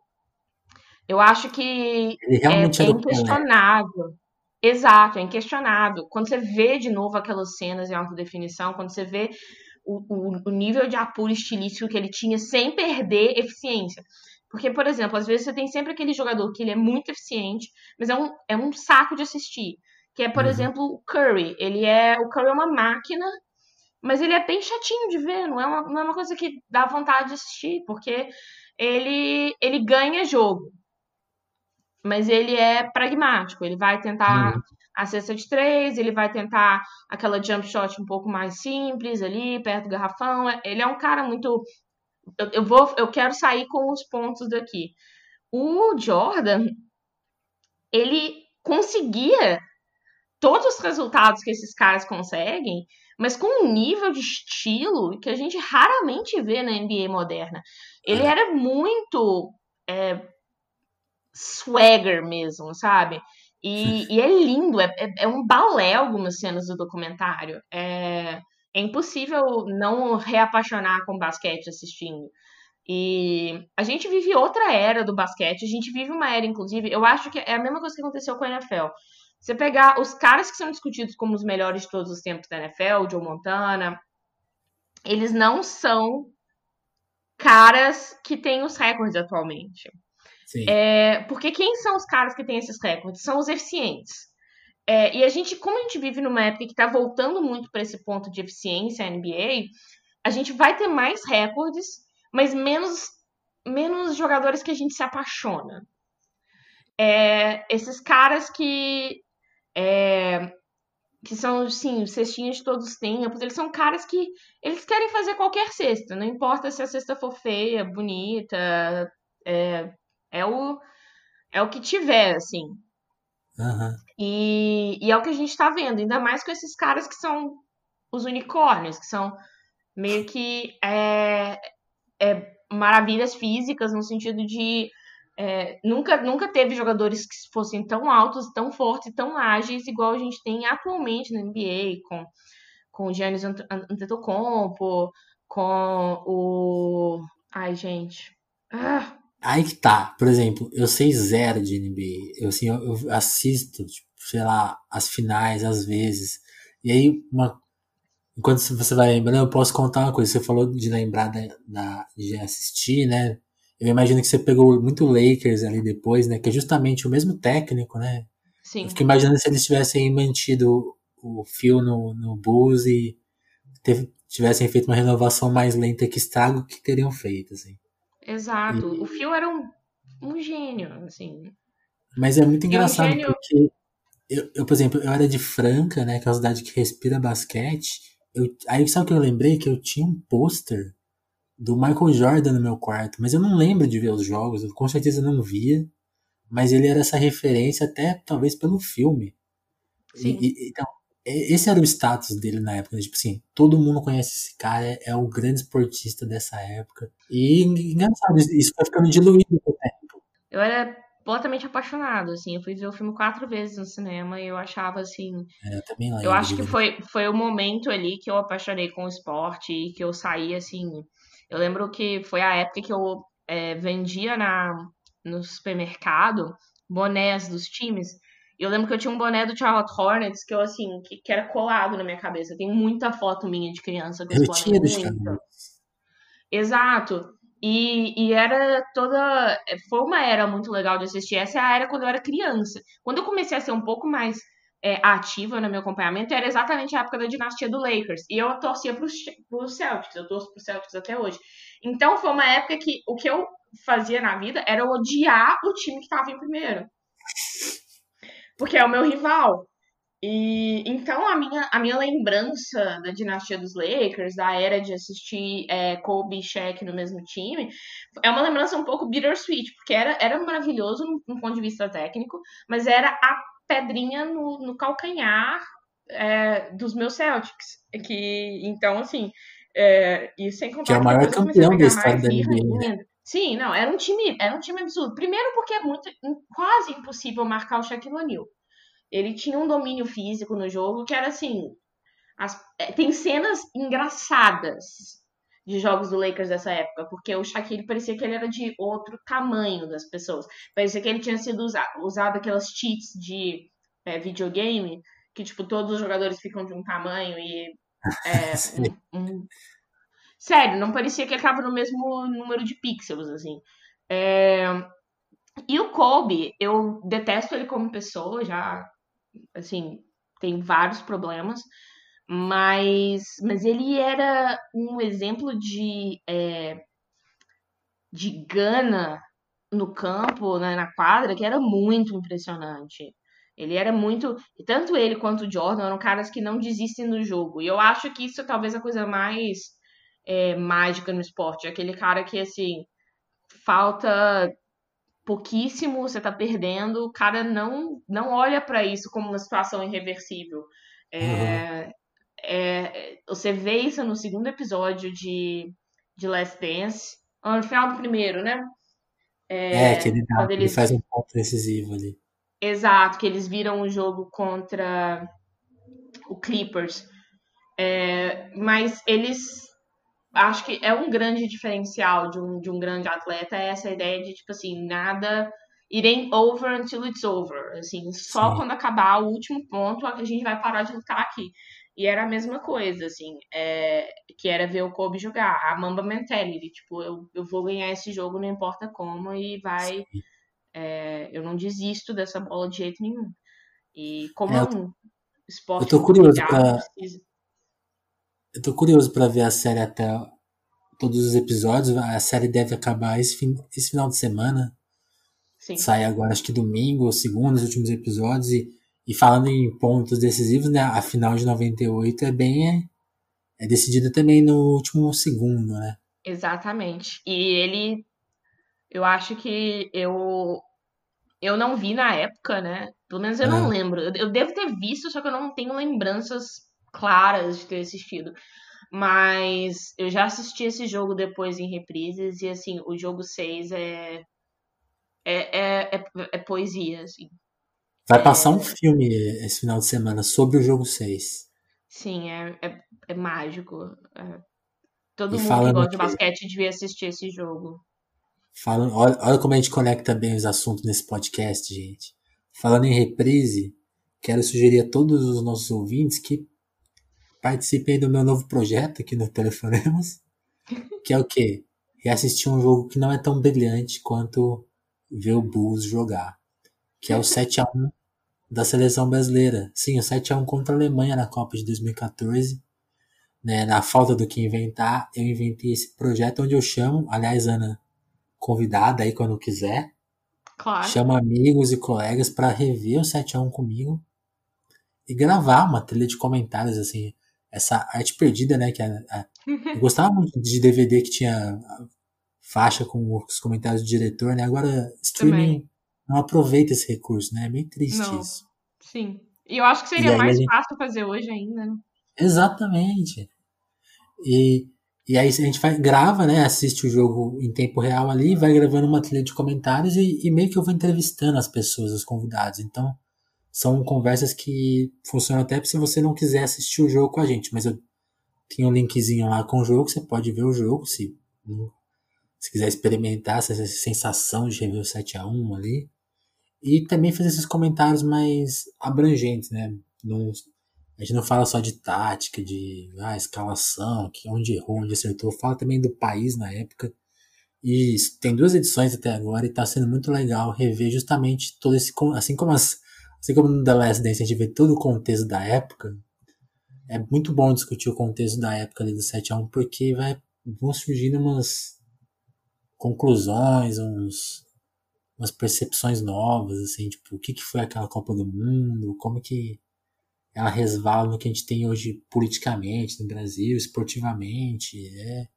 eu acho que é, é inquestionável. Exato, é inquestionável. Quando você vê de novo aquelas cenas em alta definição, quando você vê o, o, o nível de apuro estilístico que ele tinha sem perder eficiência. Porque, por exemplo, às vezes você tem sempre aquele jogador que ele é muito eficiente, mas é um, é um saco de assistir que é, por uhum. exemplo, o Curry. Ele é. O Curry é uma máquina, mas ele é bem chatinho de ver, não é uma, não é uma coisa que dá vontade de assistir, porque ele, ele ganha jogo. mas ele é pragmático. Ele vai tentar uhum. a cesta de três, ele vai tentar aquela jump shot um pouco mais simples ali, perto do garrafão. Ele é um cara muito. Eu, eu vou, eu quero sair com os pontos daqui. O Jordan, ele conseguia todos os resultados que esses caras conseguem, mas com um nível de estilo que a gente raramente vê na NBA moderna. Ele é. era muito é, swagger mesmo, sabe? E, e é lindo, é, é, é, um balé algumas cenas do documentário. É, é impossível não reapaixonar com basquete assistindo. E a gente vive outra era do basquete, a gente vive uma era, inclusive, eu acho que é a mesma coisa que aconteceu com a NFL. Você pegar os caras que são discutidos como os melhores de todos os tempos da NFL, Joe Montana, eles não são caras que têm os recordes atualmente. É, porque quem são os caras que têm esses recordes? São os eficientes. É, e a gente, como a gente vive numa época que está voltando muito para esse ponto de eficiência, NBA, a gente vai ter mais recordes, mas menos, menos jogadores que a gente se apaixona. É, esses caras que é, que são, sim, cestinhas de todos os tempos. Eles são caras que eles querem fazer qualquer cesta, não importa se a cesta for feia, bonita, é, é o é o que tiver, assim. Uhum. E, e é o que a gente tá vendo, ainda mais com esses caras que são os unicórnios, que são meio que é, é, maravilhas físicas, no sentido de é, nunca, nunca teve jogadores que fossem tão altos, tão fortes, tão ágeis, igual a gente tem atualmente na NBA, com, com o Giannis Antetokounmpo, com o... Ai, gente... Ah. Aí que tá, por exemplo, eu sei zero de NBA, eu, assim, eu, eu assisto, tipo, sei lá, as finais às vezes, e aí uma enquanto você vai lembrando, eu posso contar uma coisa. Você falou de lembrar da, da, de assistir, né? Eu imagino que você pegou muito Lakers ali depois, né? Que é justamente o mesmo técnico, né? Sim. Eu fico imaginando se eles tivessem mantido o fio no, no Bulls e teve, tivessem feito uma renovação mais lenta que estrago que teriam feito, assim. Exato. E... O fio era um, um gênio, assim. Mas é muito engraçado um gênio... porque eu, eu, por exemplo, eu era de Franca, né? Que é uma cidade que respira basquete. Eu, aí sabe o que eu lembrei? Que eu tinha um pôster do Michael Jordan no meu quarto, mas eu não lembro de ver os jogos, eu com certeza não via, mas ele era essa referência até talvez pelo filme. Sim. E, então, esse era o status dele na época, né? tipo assim, todo mundo conhece esse cara, é, o grande esportista dessa época. E engraçado, isso foi ficando diluído com o tempo. Eu era completamente apaixonado, assim, eu fui ver o filme quatro vezes no cinema e eu achava assim. É, eu também lembro. Eu acho que foi, foi o momento ali que eu apaixonei com o esporte e que eu saí assim eu lembro que foi a época que eu é, vendia na, no supermercado bonés dos times. Eu lembro que eu tinha um boné do Charlotte Hornets que eu, assim, que, que era colado na minha cabeça. Tem muita foto minha de criança com esse boné. Exato. E, e, era toda. Foi uma era muito legal de assistir. Essa é a era quando eu era criança. Quando eu comecei a ser um pouco mais é, ativa no meu acompanhamento era exatamente a época da dinastia do Lakers. E eu torcia para os Celtics, eu torço para os Celtics até hoje. Então foi uma época que o que eu fazia na vida era odiar o time que estava em primeiro. Porque é o meu rival. E então a minha, a minha lembrança da dinastia dos Lakers, da era de assistir é, Kobe e Shaq no mesmo time, é uma lembrança um pouco bittersweet, porque era, era maravilhoso no, no ponto de vista técnico, mas era a pedrinha no, no calcanhar é, dos meus Celtics. Que, então, assim, é, e sem contar que é o maior campeão da história da NBA. Sim, não, era um time, era um time absurdo. Primeiro porque é muito quase impossível marcar o Shaquille O'Neal. Ele tinha um domínio físico no jogo que era assim, as, é, tem cenas engraçadas de jogos do Lakers dessa época, porque o Shaquille parecia que ele era de outro tamanho das pessoas. Parecia que ele tinha sido usa usado aquelas cheats de é, videogame, que tipo, todos os jogadores ficam de um tamanho e. É, um, um... Sério, não parecia que ele tava no mesmo número de pixels, assim. É... E o Kobe, eu detesto ele como pessoa, já, assim, tem vários problemas mas, mas ele era um exemplo de, é, de gana no campo, né, na quadra, que era muito impressionante. Ele era muito. Tanto ele quanto o Jordan eram caras que não desistem do jogo. E eu acho que isso é talvez a coisa mais é, mágica no esporte. Aquele cara que, assim, falta pouquíssimo, você tá perdendo, o cara não, não olha para isso como uma situação irreversível. É, uhum. é, você vê isso no segundo episódio de, de Last Dance, no final do primeiro, né? É, é que ele, dá, ele faz um ponto decisivo ali. Exato, que eles viram o jogo contra o Clippers. É, mas eles acho que é um grande diferencial de um, de um grande atleta é essa ideia de, tipo assim, nada it ain't over until it's over. Assim, só Sim. quando acabar o último ponto a gente vai parar de lutar aqui. E era a mesma coisa, assim, é, que era ver o Kobe jogar, a Mamba Mentality, tipo, eu, eu vou ganhar esse jogo, não importa como, e vai. É, eu não desisto dessa bola de jeito nenhum. E como é, é um esporte. Eu tô curioso pra, precisa... Eu tô curioso para ver a série até todos os episódios. A série deve acabar esse, fim, esse final de semana. Sim. Sai agora, acho que domingo ou segundo, os últimos episódios. E, e falando em pontos decisivos, né? A final de 98 é bem. É, é decidida também no último segundo, né? Exatamente. E ele. Eu acho que eu. Eu não vi na época, né? Pelo menos eu não lembro. Eu devo ter visto, só que eu não tenho lembranças claras de ter assistido. Mas eu já assisti esse jogo depois em reprises e assim, o jogo 6 é é, é, é, é, poesia, assim. Vai é... passar um filme esse final de semana sobre o jogo 6. Sim, é, é, é mágico. É. Todo e mundo que gosta de basquete devia assistir esse jogo. Falando, olha, olha como a gente conecta bem os assuntos nesse podcast, gente. Falando em reprise, quero sugerir a todos os nossos ouvintes que participei do meu novo projeto aqui no Telefonemos, que é o quê? Reassistir um jogo que não é tão brilhante quanto ver o Bulls jogar, que é o 7 a 1 da seleção brasileira. Sim, o 7 a 1 contra a Alemanha na Copa de 2014. Né, na falta do que inventar, eu inventei esse projeto onde eu chamo, aliás, Ana, convidada aí quando quiser. Claro. Chamo amigos e colegas para rever o 7 a 1 comigo e gravar uma trilha de comentários assim essa arte perdida, né? Que a, a, eu gostava muito de DVD que tinha faixa com os comentários do diretor, né? Agora, streaming Também. não aproveita esse recurso, né? É meio triste não. isso. Sim. E eu acho que seria mais gente... fácil fazer hoje ainda, né? Exatamente. E, e aí a gente vai, grava, né? Assiste o jogo em tempo real ali, vai gravando uma trilha de comentários e, e meio que eu vou entrevistando as pessoas, os convidados. Então, são conversas que funcionam até se você não quiser assistir o jogo com a gente, mas eu tenho um linkzinho lá com o jogo, você pode ver o jogo se, se quiser experimentar essa sensação de rever o 7 a 1 ali. E também fazer esses comentários mais abrangentes, né? Não, a gente não fala só de tática, de ah, escalação, que onde errou, onde acertou. Fala também do país na época. E tem duas edições até agora e está sendo muito legal rever justamente todo esse. Assim como as, Assim como no The Last Dance a gente vê todo o contexto da época, é muito bom discutir o contexto da época ali do 7x1, porque vai, vão surgindo umas conclusões, uns, umas percepções novas, assim, tipo, o que, que foi aquela Copa do Mundo, como que ela resvala no que a gente tem hoje politicamente no Brasil, esportivamente, é...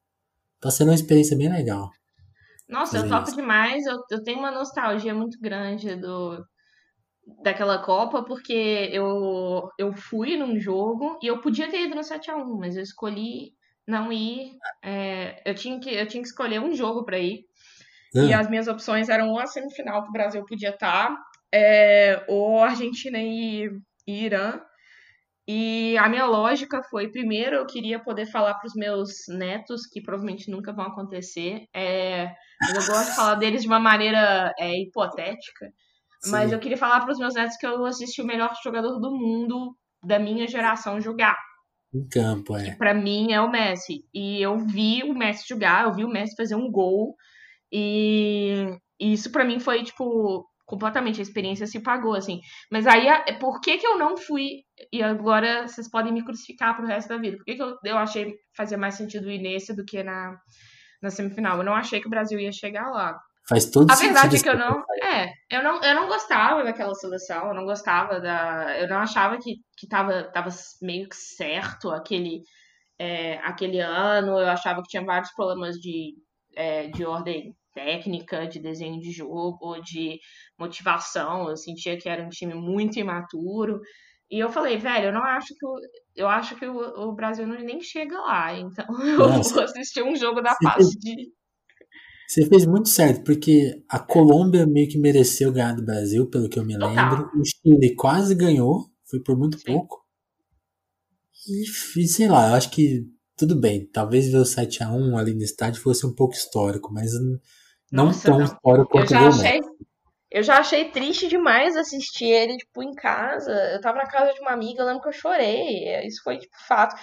Tá sendo uma experiência bem legal. Nossa, eu topo isso. demais, eu, eu tenho uma nostalgia muito grande do, daquela Copa, porque eu, eu fui num jogo e eu podia ter ido no 7x1, mas eu escolhi não ir. É, eu, tinha que, eu tinha que escolher um jogo para ir. E as minhas opções eram ou a semifinal que o Brasil podia estar, tá, é, ou Argentina e, e Irã. E a minha lógica foi, primeiro, eu queria poder falar para os meus netos, que provavelmente nunca vão acontecer. É, eu gosto de falar deles de uma maneira é, hipotética. Mas eu queria falar para os meus netos que eu assisti o melhor jogador do mundo da minha geração jogar. Em campo, é. Para mim é o Messi. E eu vi o Messi jogar, eu vi o Messi fazer um gol. E, e isso para mim foi, tipo, completamente. A experiência se pagou, assim. Mas aí, por que que eu não fui? E agora vocês podem me crucificar pro resto da vida. Por que, que eu, eu achei fazer mais sentido ir nesse do que na, na semifinal? Eu não achei que o Brasil ia chegar lá. Faz todo A sentido. verdade é que eu não. É, eu não, eu não gostava daquela seleção, eu não gostava da. Eu não achava que, que tava, tava meio que certo aquele, é, aquele ano. Eu achava que tinha vários problemas de, é, de ordem técnica, de desenho de jogo, de motivação. Eu sentia que era um time muito imaturo. E eu falei, velho, eu não acho que o, eu acho que o, o Brasil não, nem chega lá. Então eu Nossa. vou assistir um jogo da fase de. Você fez muito certo, porque a Colômbia meio que mereceu ganhar do Brasil, pelo que eu me lembro. O Chile quase ganhou, foi por muito Sim. pouco. E, sei lá, eu acho que tudo bem. Talvez ver o 7x1 ali no estádio fosse um pouco histórico, mas não Nossa, tão não. histórico Eu quanto já o achei. Eu já achei triste demais assistir ele, tipo, em casa. Eu tava na casa de uma amiga, eu lembro que eu chorei. Isso foi, tipo, fato.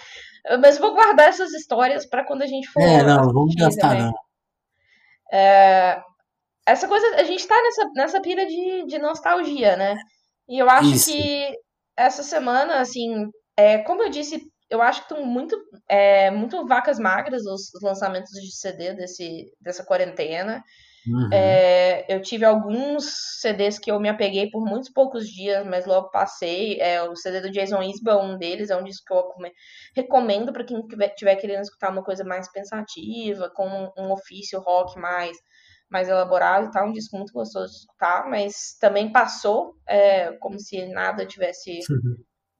Mas vou guardar essas histórias pra quando a gente for É, não, vamos gastar também. não. Essa coisa, a gente tá nessa, nessa pira de, de nostalgia, né? E eu acho Isso. que essa semana, assim, é, como eu disse, eu acho que estão muito, é, muito vacas magras os, os lançamentos de CD desse, dessa quarentena. Uhum. É, eu tive alguns CDs que eu me apeguei por muitos poucos dias, mas logo passei. É, o CD do Jason Isbell um deles, é um disco que eu come- recomendo para quem estiver querendo escutar uma coisa mais pensativa, com um, ofício rock mais, mais elaborado e tal. Um disco muito gostoso de escutar, mas também passou, é, como se nada tivesse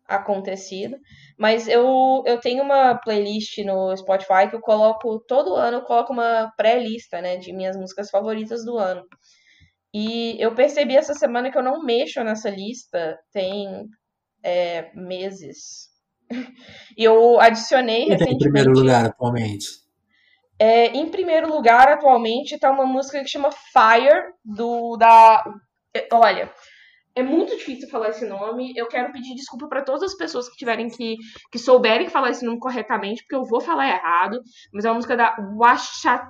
acontecido. Mas eu, eu tenho uma playlist no Spotify que eu coloco todo ano, eu coloco uma pré-lista, né, de minhas músicas favoritas do ano. E eu percebi essa semana que eu não mexo nessa lista tem é, meses. E eu adicionei tá em primeiro lugar atualmente? É, em primeiro lugar, atualmente, tá uma música que chama Fire, do da. Olha, é muito difícil falar esse nome. Eu quero pedir desculpa para todas as pessoas que tiverem que. que souberem falar esse nome corretamente, porque eu vou falar errado. Mas é uma música da Washa.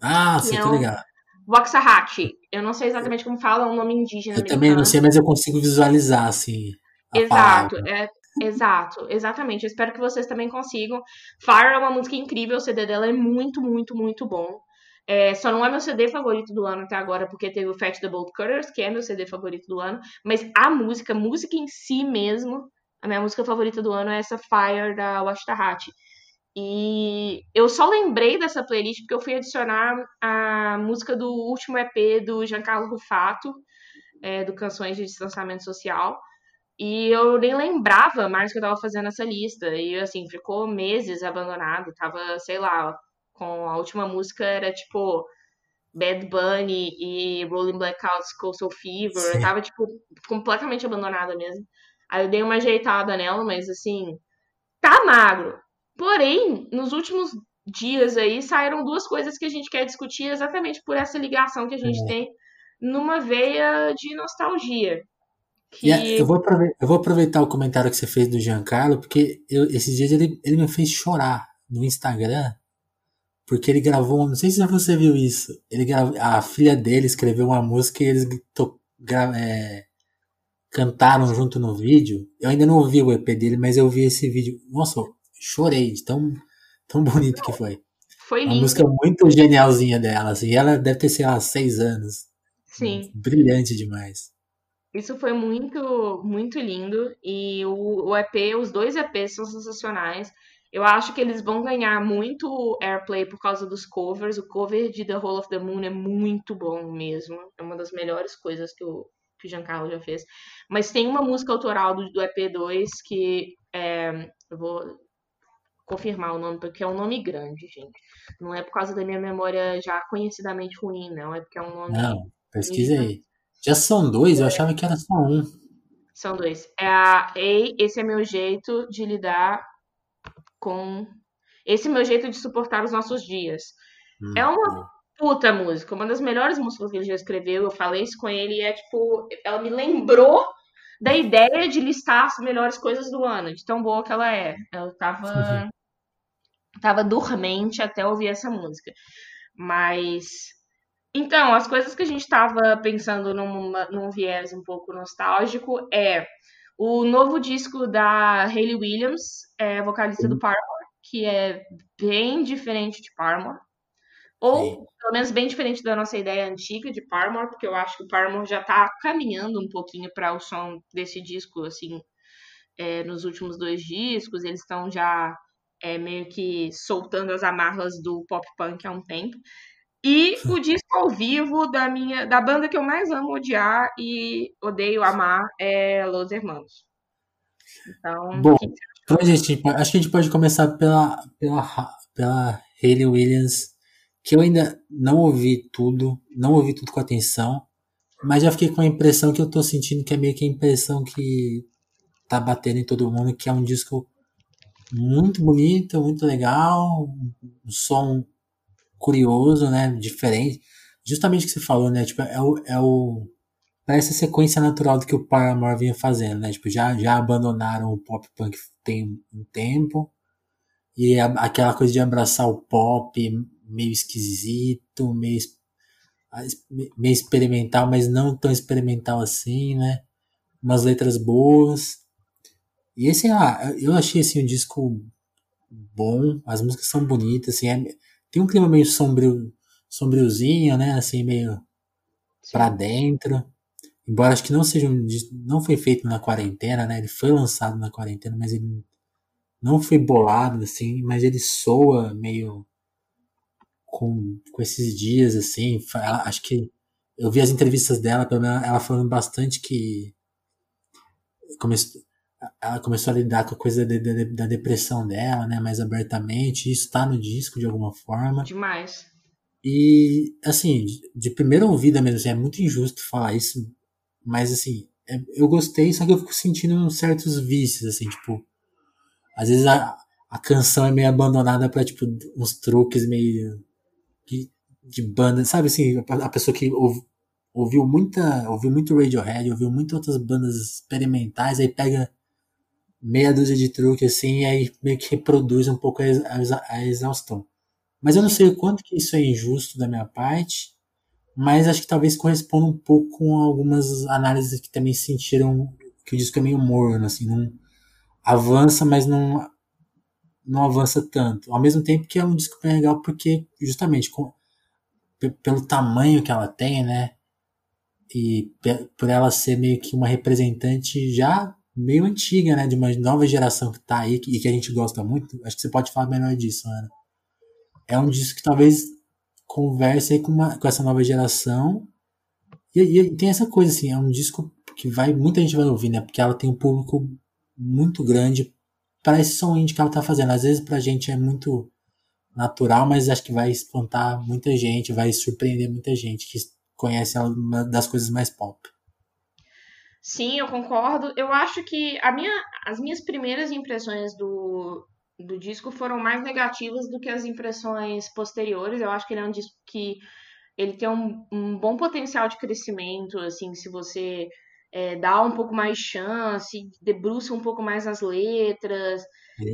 Ah, você Que tá ligado. Waxahachie. Eu não sei exatamente como fala, é um nome indígena Eu também não sei, mas eu consigo visualizar, assim, Exato, é, exato, exatamente. Eu espero que vocês também consigam. Fire é uma música incrível, o CD dela é muito, muito, muito bom. É, só não é meu CD favorito do ano até agora, porque teve o Fat the Bolt Cutters, que é meu CD favorito do ano. Mas a música, música em si mesmo, a minha música favorita do ano é essa Fire da Washtahat. E eu só lembrei dessa playlist porque eu fui adicionar a música do último EP do Giancarlo Rufato, é, do Canções de Distanciamento Social. E eu nem lembrava mais que eu tava fazendo essa lista. E assim, ficou meses abandonado. Tava, sei lá, com a última música era tipo Bad Bunny e Rolling Blackouts Coastal Fever. Sim. Tava, tipo, completamente abandonada mesmo. Aí eu dei uma ajeitada nela, mas assim, tá magro. Porém, nos últimos dias aí saíram duas coisas que a gente quer discutir exatamente por essa ligação que a gente É. tem numa veia de nostalgia. Que... A- eu, vou eu vou aproveitar o comentário que você fez do Giancarlo, porque eu, esses dias ele, ele me fez chorar no Instagram, porque ele gravou, não sei se você viu isso, ele gravou, a filha dele escreveu uma música e eles to- gra- é, cantaram junto no vídeo. Eu ainda não ouvi o EP dele, mas eu vi esse vídeo. Nossa, chorei de tão, tão bonito que foi. Foi Uma lindo. música muito genialzinha dela, assim. E ela deve ter, sei lá, seis anos. Sim. Brilhante demais. Isso foi muito, muito lindo. E o, o EP, os dois EPs são sensacionais. Eu acho que eles vão ganhar muito airplay por causa dos covers. O cover de The Hole of the Moon é muito bom mesmo. É uma das melhores coisas que o, que o Giancarlo já fez. Mas tem uma música autoral do, do EP2 que é, eu vou confirmar o nome, porque é um nome grande, gente. Não é por causa da minha memória já conhecidamente ruim, não. É porque é um nome. Não, pesquisa aí. Já são dois? Eu achava que era só um. São dois. É a Ei, esse é meu jeito de lidar com. Esse meu jeito de suportar os nossos dias. Hum, É uma puta música, uma das melhores músicas que ele já escreveu. Eu falei isso com ele e é tipo. Ela me lembrou da ideia de listar as melhores coisas do ano, de tão boa que ela é. Eu tava. tava dormente até ouvir essa música. Mas. Então, as coisas que a gente tava pensando numa, num viés um pouco nostálgico é o novo disco da Hayley Williams, é, vocalista do Paramore, que é bem diferente de Paramore. Ou, Sim. pelo menos, bem diferente da nossa ideia antiga de Paramore, porque eu acho que o Paramore já tá caminhando um pouquinho para o som desse disco, assim, é, nos últimos dois discos. Eles estão já é, meio que soltando as amarras do pop punk há um tempo. E o disco ao vivo da minha da banda que eu mais amo odiar e odeio amar é Los Hermanos. Então, Bom, então a gente, acho que a gente pode começar pela, pela, pela Hayley Williams, que eu ainda não ouvi tudo, não ouvi tudo com atenção, mas já fiquei com a impressão que eu tô sentindo que é meio que a impressão que tá batendo em todo mundo, que é um disco muito bonito, muito legal, um som curioso, né? Diferente. Justamente o que você falou, né? Tipo, é o, é o. Parece a sequência natural do que o Paramore vinha fazendo, né? Tipo, já, já abandonaram o pop punk tem um tempo. E a, aquela coisa de abraçar o pop meio esquisito, meio, meio experimental, mas não tão experimental assim, né? Umas letras boas. E esse, ah, eu achei assim um disco bom, as músicas são bonitas, assim, é, tem um clima meio sombrio, sombriozinho, né? Assim, meio para dentro. Embora acho que não seja um, não foi feito na quarentena, né? Ele foi lançado na quarentena, mas ele não foi bolado assim, mas ele soa meio com, com esses dias assim. Ela, acho que eu vi as entrevistas dela, pelo menos ela falando bastante que começou, ela começou a lidar com a coisa de, de, da depressão dela, né, mais abertamente. Isso tá no disco de alguma forma. Demais. E, assim, de, de primeira ouvida mesmo, assim, é muito injusto falar isso, mas, assim, é, eu gostei, só que eu fico sentindo certos vícios, assim, tipo, às vezes a, a canção é meio abandonada pra, tipo, uns truques meio de, de banda, sabe, assim, a, a pessoa que ouve, ouviu muita, ouviu muito Radiohead, ouviu muitas outras bandas experimentais, aí pega meia dúzia de truque assim, e aí meio que reproduz um pouco a exaustão. Mas eu não sei o quanto que isso é injusto da minha parte, mas acho que talvez corresponda um pouco com algumas análises que também sentiram que o disco é meio morno, assim, não avança, mas não não avança tanto. Ao mesmo tempo que é um disco bem legal porque justamente com, pelo tamanho que ela tem, né? E por ela ser meio que uma representante já meio antiga, né? De uma nova geração que tá aí e que a gente gosta muito. Acho que você pode falar melhor disso, Ana. É um disco que talvez converse com, uma, com essa nova geração. E, e, tem essa coisa, assim, é um disco que vai muita gente vai ouvir, né? Porque ela tem um público muito grande para esse som indie que ela tá fazendo. Às vezes pra gente é muito natural, mas acho que vai espantar muita gente, vai surpreender muita gente que conhece ela das coisas mais pop. Sim, eu concordo. Eu acho que a minha, as minhas primeiras impressões do, do disco foram mais negativas do que as impressões posteriores. Eu acho que ele é um disco que ele tem um, um bom potencial de crescimento, assim, se você é, dá um pouco mais chance, debruça um pouco mais as letras,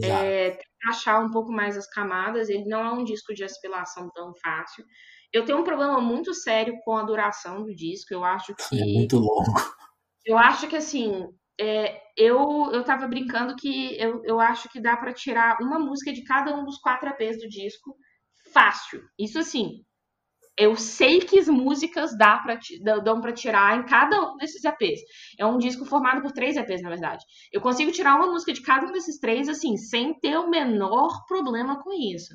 é, achar um pouco mais as camadas. Ele não é um disco de aspiração tão fácil. Eu tenho um problema muito sério com a duração do disco. Eu acho que. É muito longo. Eu acho que assim, é, eu, eu tava brincando que eu, eu acho que dá para tirar uma música de cada um dos quatro EPs do disco fácil. Isso assim, eu sei que as músicas dá pra, dão para tirar em cada um desses EPs. É um disco formado por três EPs, na verdade. Eu consigo tirar uma música de cada um desses três, assim, sem ter o menor problema com isso.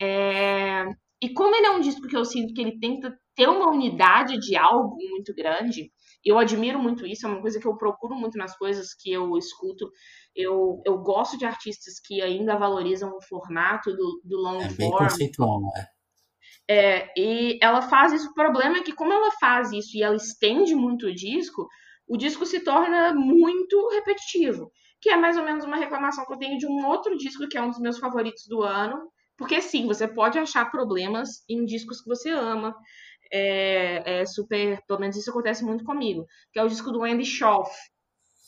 É... E como ele é um disco que eu sinto que ele tenta ter uma unidade de algo muito grande, eu admiro muito isso, é uma coisa que eu procuro muito nas coisas que eu escuto. Eu, eu gosto de artistas que ainda valorizam o formato do, do long é form. Bem conceitual, né? É, e ela faz isso. O problema é que, como ela faz isso e ela estende muito o disco, o disco se torna muito repetitivo. Que é mais ou menos uma reclamação que eu tenho de um outro disco que é um dos meus favoritos do ano. Porque sim, você pode achar problemas em discos que você ama é, é super. Pelo menos isso acontece muito comigo. Que é o disco do Andy Schoff,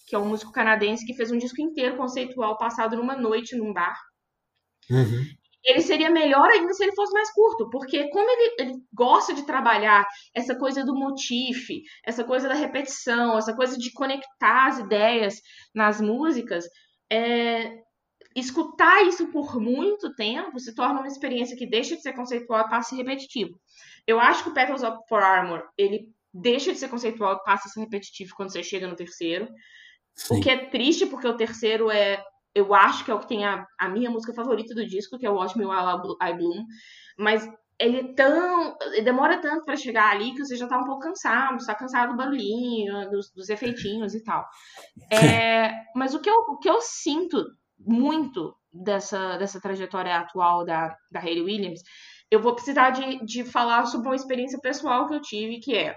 que é um músico canadense que fez um disco inteiro conceitual passado numa noite num bar. Uhum. Ele seria melhor ainda se ele fosse mais curto, porque como ele, ele gosta de trabalhar essa coisa do motif, essa coisa da repetição, essa coisa de conectar as ideias nas músicas, é, escutar isso por muito tempo se torna uma experiência que deixa de ser conceitual e passa a ser repetitivo. Eu acho que o Petals of for Armor, ele deixa de ser conceitual e passa a ser repetitivo quando você chega no terceiro. Sim. O que é triste, porque o terceiro é. Eu acho que é o que tem a, a minha música favorita do disco, que é o Watch Me While I Bloom. Mas ele é tão. Ele demora tanto para chegar ali que você já tá um pouco cansado, está cansado do barulhinho, dos, dos efeitinhos e tal. É, mas o que, eu, o que eu sinto muito dessa, dessa trajetória atual da, da Hayley Williams, eu vou precisar de, de falar sobre uma experiência pessoal que eu tive, que é,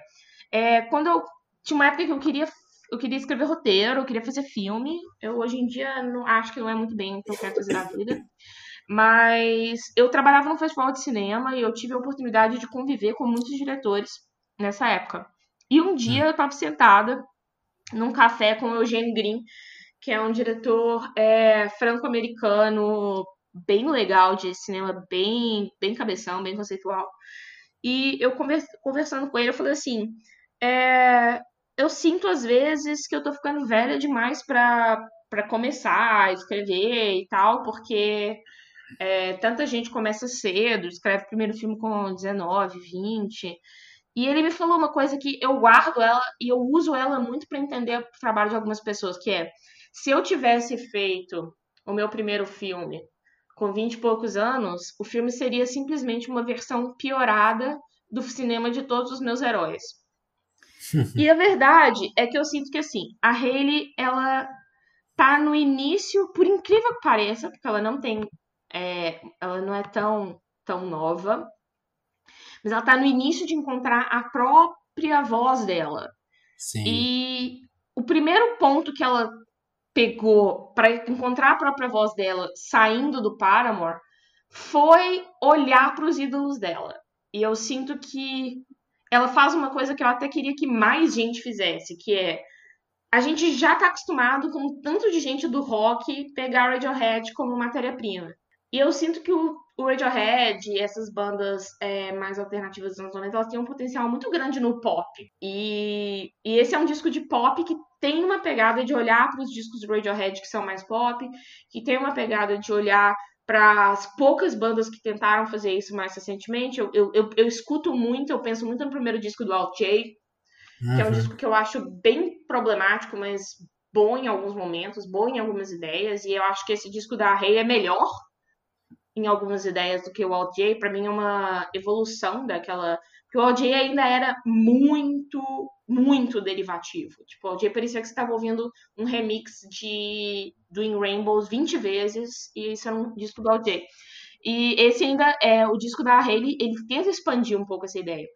é quando eu tinha uma época que eu queria eu queria escrever roteiro, eu queria fazer filme. Eu hoje em dia não acho que não é muito bem o que eu quero fazer na vida. Mas eu trabalhava no festival de cinema e eu tive a oportunidade de conviver com muitos diretores nessa época. E um dia eu estava sentada num café com o Eugênio Green, que é um diretor é, franco-americano bem legal de cinema, bem, bem cabeção, bem conceitual. E eu conversando com ele, eu falei assim: é, eu sinto às vezes que eu tô ficando velha demais para começar a escrever e tal, porque é, tanta gente começa cedo, escreve o primeiro filme com 19, 20. E ele me falou uma coisa que eu guardo ela e eu uso ela muito para entender o trabalho de algumas pessoas, que é se eu tivesse feito o meu primeiro filme com 20 e poucos anos, o filme seria simplesmente uma versão piorada do cinema de todos os meus heróis. e a verdade é que eu sinto que assim, a Hayley, ela tá no início, por incrível que pareça, porque ela não tem é, ela não é tão, tão nova, mas ela está no início de encontrar a própria voz dela. Sim. E o primeiro ponto que ela pegou para encontrar a própria voz dela saindo do Paramore foi olhar para os ídolos dela. E eu sinto que ela faz uma coisa que eu até queria que mais gente fizesse, que é a gente já está acostumado com tanto de gente do rock pegar Radiohead como matéria-prima. E eu sinto que o, o Radiohead e essas bandas é, mais alternativas dos anos 90, elas têm um potencial muito grande no pop. E, e esse é um disco de pop que tem uma pegada de olhar para os discos do Radiohead que são mais pop, que tem uma pegada de olhar para as poucas bandas que tentaram fazer isso mais recentemente. Eu, eu, eu, eu, escuto muito, eu penso muito no primeiro disco do Alt J, uhum. que é um uhum. disco que eu acho bem problemático, mas bom em alguns momentos, bom em algumas ideias, e eu acho que esse disco da Rei é melhor em algumas ideias do que o Alt J. Para mim é uma evolução daquela. Porque o Alt J ainda era muito, muito derivativo. Tipo, o Alt J parecia que você estava ouvindo um remix de Doing Rainbows 20 vezes e isso era um disco do Alt J. E esse ainda é o disco da Hayley, ele tenta expandir um pouco essa ideia.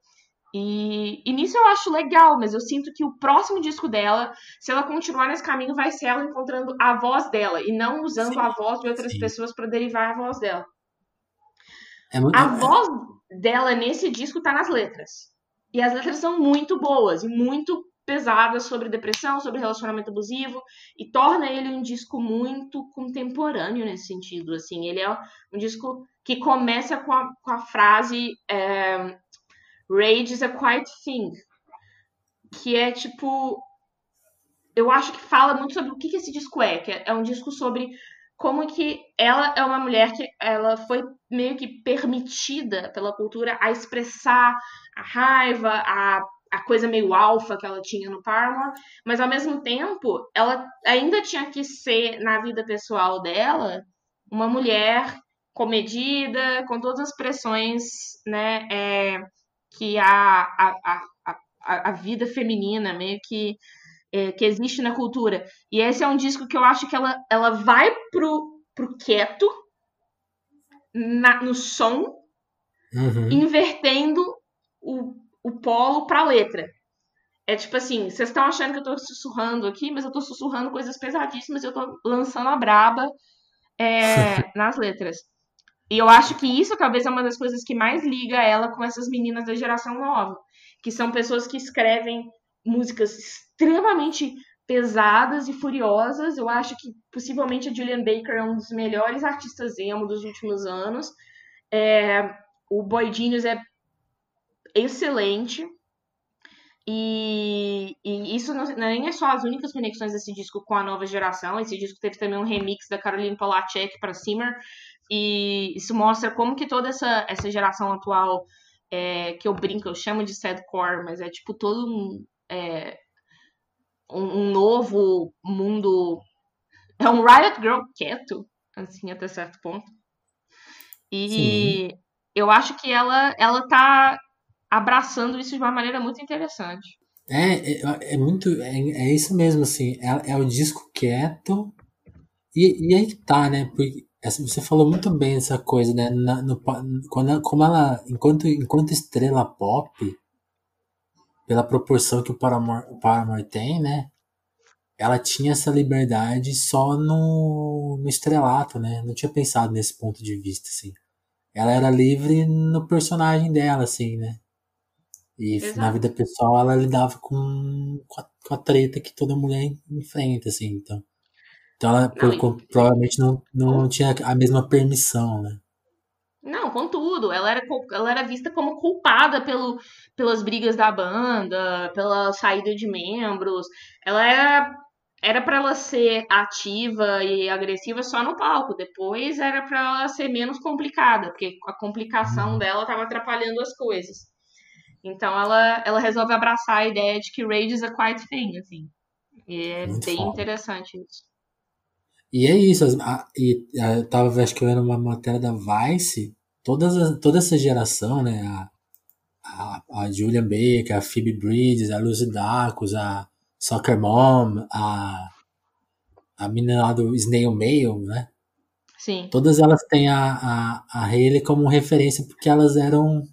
E, e, nisso eu acho legal, mas eu sinto que o próximo disco dela, se ela continuar nesse caminho, vai ser ela encontrando a voz dela e não usando sim, a voz de outras sim. pessoas para derivar a voz dela. É muito... A voz dela nesse disco tá nas letras. E as letras são muito boas e muito pesadas sobre depressão, sobre relacionamento abusivo e torna ele um disco muito contemporâneo nesse sentido. Assim, ele é um disco que começa com a, com a frase é, Rage is a quiet thing. Que é tipo. Eu acho que fala muito sobre o que, que esse disco é. Que é um disco sobre como que ela é uma mulher que ela foi meio que permitida pela cultura a expressar a raiva, a, a coisa meio alfa que ela tinha no Paramore, mas ao mesmo tempo ela ainda tinha que ser na vida pessoal dela uma mulher comedida, com todas as pressões, né, é, que a, a, a, a, vida feminina meio que, é, que existe na cultura. E esse é um disco que eu acho que ela, ela vai pro, pro quieto, na, no som, uhum. invertendo o, o polo pra letra. É tipo assim, vocês estão achando que eu tô sussurrando aqui, mas eu tô sussurrando coisas pesadíssimas e eu tô lançando a braba é, nas letras. E eu acho que isso talvez é uma das coisas que mais liga ela com essas meninas da geração nova, que são pessoas que escrevem músicas extremamente pesadas e furiosas. Eu acho que possivelmente a Julian Baker é um dos melhores artistas emo dos últimos anos. É, o Boy Genius é excelente. E, e isso não, nem é só as únicas conexões desse disco com a nova geração. Esse disco teve também um remix da Caroline Polachek para Simmer. E isso mostra como que toda essa, essa geração atual, é, que eu brinco, eu chamo de sadcore, mas é tipo todo um, é, um, um novo mundo. É um Riot Girl quieto, assim, até certo ponto. E Sim. eu acho que ela, ela tá abraçando isso de uma maneira muito interessante. É, é, é muito. É, é, isso mesmo, assim. É, é o disco quieto. E, e aí que tá, né? Porque assim, você falou muito bem essa coisa, né? Na, no, quando, como ela. Enquanto, enquanto estrela pop, pela proporção que o Paramore, o Paramore tem, né? Ela tinha essa liberdade só no, no estrelato, né? Não tinha pensado nesse ponto de vista, assim. Ela era livre no personagem dela, assim, né? E Exato. na vida pessoal ela lidava com, com a, com, a, treta que toda mulher enfrenta, assim, então. Então ela não, por, provavelmente não, não tinha a mesma permissão, né? Não, contudo, ela era, ela era vista como culpada pelo, pelas brigas da banda, pela saída de membros. Ela era era para ela ser ativa e agressiva só no palco. Depois era para ela ser menos complicada, porque a complicação uhum. dela estava atrapalhando as coisas. Então ela, ela resolve abraçar a ideia de que rage is a quiet thing, assim. E é Muito bem foda. interessante isso. E é isso, a, e a, eu tava acho que vendo uma matéria da Vice, todas, toda essa geração, né? A, a, a Julian Baker, a Phoebe Bridges, a Lucy Dacus, a Soccer Mom, a, a menina lá do Snail Mail, né? Sim. Todas elas têm a, a, a Hayley como referência porque elas eram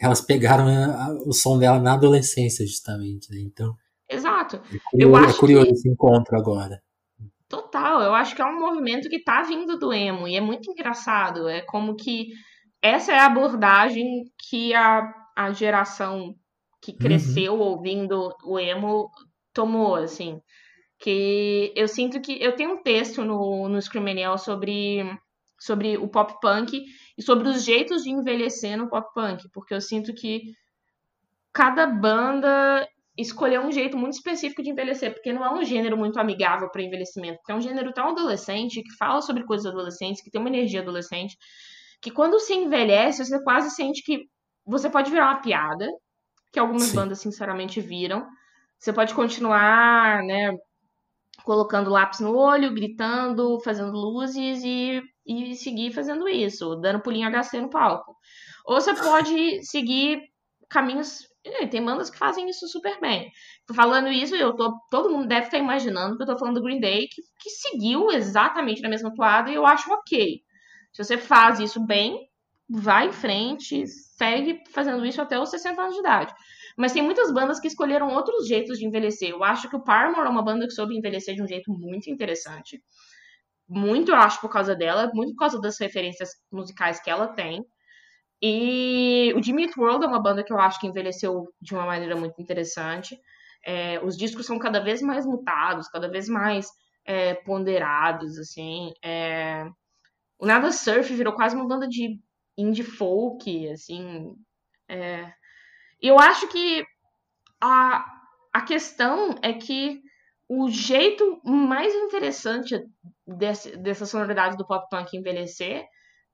elas pegaram né, o som dela na adolescência, justamente, né? Então. Exato. É curioso, eu acho é curioso que... esse encontro agora. Total, eu acho que é um movimento que tá vindo do emo e é muito engraçado. É como que essa é a abordagem que a, a geração que uhum. cresceu uhum. ouvindo o emo tomou, assim. Que eu sinto que. Eu tenho um texto no, no Screamaniel sobre, sobre o pop punk e sobre os jeitos de envelhecer no pop punk, porque eu sinto que cada banda escolheu um jeito muito específico de envelhecer, porque não é um gênero muito amigável para envelhecimento, porque é um gênero tão adolescente, que fala sobre coisas adolescentes, que tem uma energia adolescente, que quando se envelhece, você quase sente que você pode virar uma piada, que algumas Sim. bandas sinceramente viram. Você pode continuar, né, colocando lápis no olho, gritando, fazendo luzes e e seguir fazendo isso, dando pulinho HC no palco. Ou você pode seguir caminhos. Tem bandas que fazem isso super bem. Falando isso, eu tô. Todo mundo deve estar imaginando que eu tô falando do Green Day, que, que seguiu exatamente na mesma toada, e eu acho ok. Se você faz isso bem, vai em frente, segue fazendo isso até os 60 anos de idade. Mas tem muitas bandas que escolheram outros jeitos de envelhecer. Eu acho que o Paramore é uma banda que soube envelhecer de um jeito muito interessante. Muito, eu acho, por causa dela, muito por causa das referências musicais que ela tem. E o Jimmy World é uma banda que eu acho que envelheceu de uma maneira muito interessante. É, os discos são cada vez mais mutados, cada vez mais é, ponderados, assim. É... O Nada Surf virou quase uma banda de indie folk, assim. É... E eu acho que a, a questão é que o jeito mais interessante desse, dessa sonoridade do pop punk envelhecer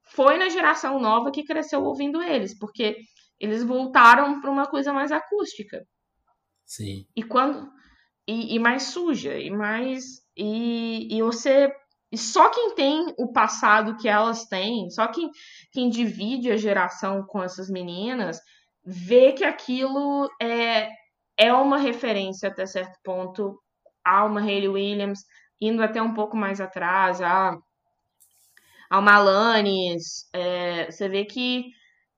foi na geração nova que cresceu ouvindo eles, porque eles voltaram para uma coisa mais acústica. Sim. E quando e, e mais suja e mais e, e você e só quem tem o passado que elas têm, só quem, quem divide a geração com essas meninas, vê que aquilo é, é uma referência até certo ponto a uma Hayley Williams, indo até um pouco mais atrás, a, a uma Alanis. É, você vê que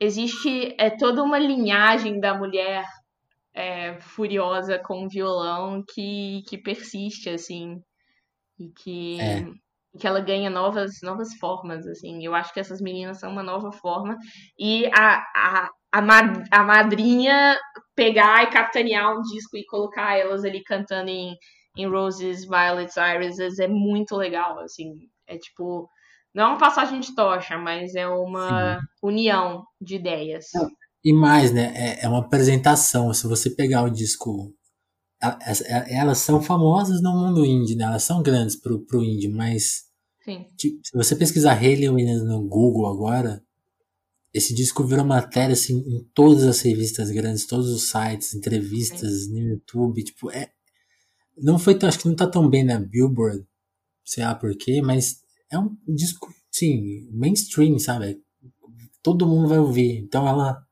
existe é, toda uma linhagem da mulher é, furiosa com violão que, que persiste, assim, e que, é. que ela ganha novas, novas formas, assim. Eu acho que essas meninas são uma nova forma. E a, a, a, mad, a madrinha pegar e capitanear um disco e colocar elas ali cantando em em Roses, Violets, Irises é muito legal, assim, é tipo, não é uma passagem de tocha, mas é uma Sim. união de ideias. E mais, né? É, é uma apresentação. Se você pegar o disco. Elas são famosas no mundo indie, né? Elas são grandes pro, pro indie, mas. Tipo, se você pesquisar Hayley Williams no Google agora, esse disco virou matéria assim, em todas as revistas grandes, todos os sites, entrevistas Sim. no YouTube. Tipo, é, não foi, acho que não tá tão bem na Billboard, sei lá porquê, mas é um disco, sim, mainstream, sabe? Todo mundo vai ouvir. Então ela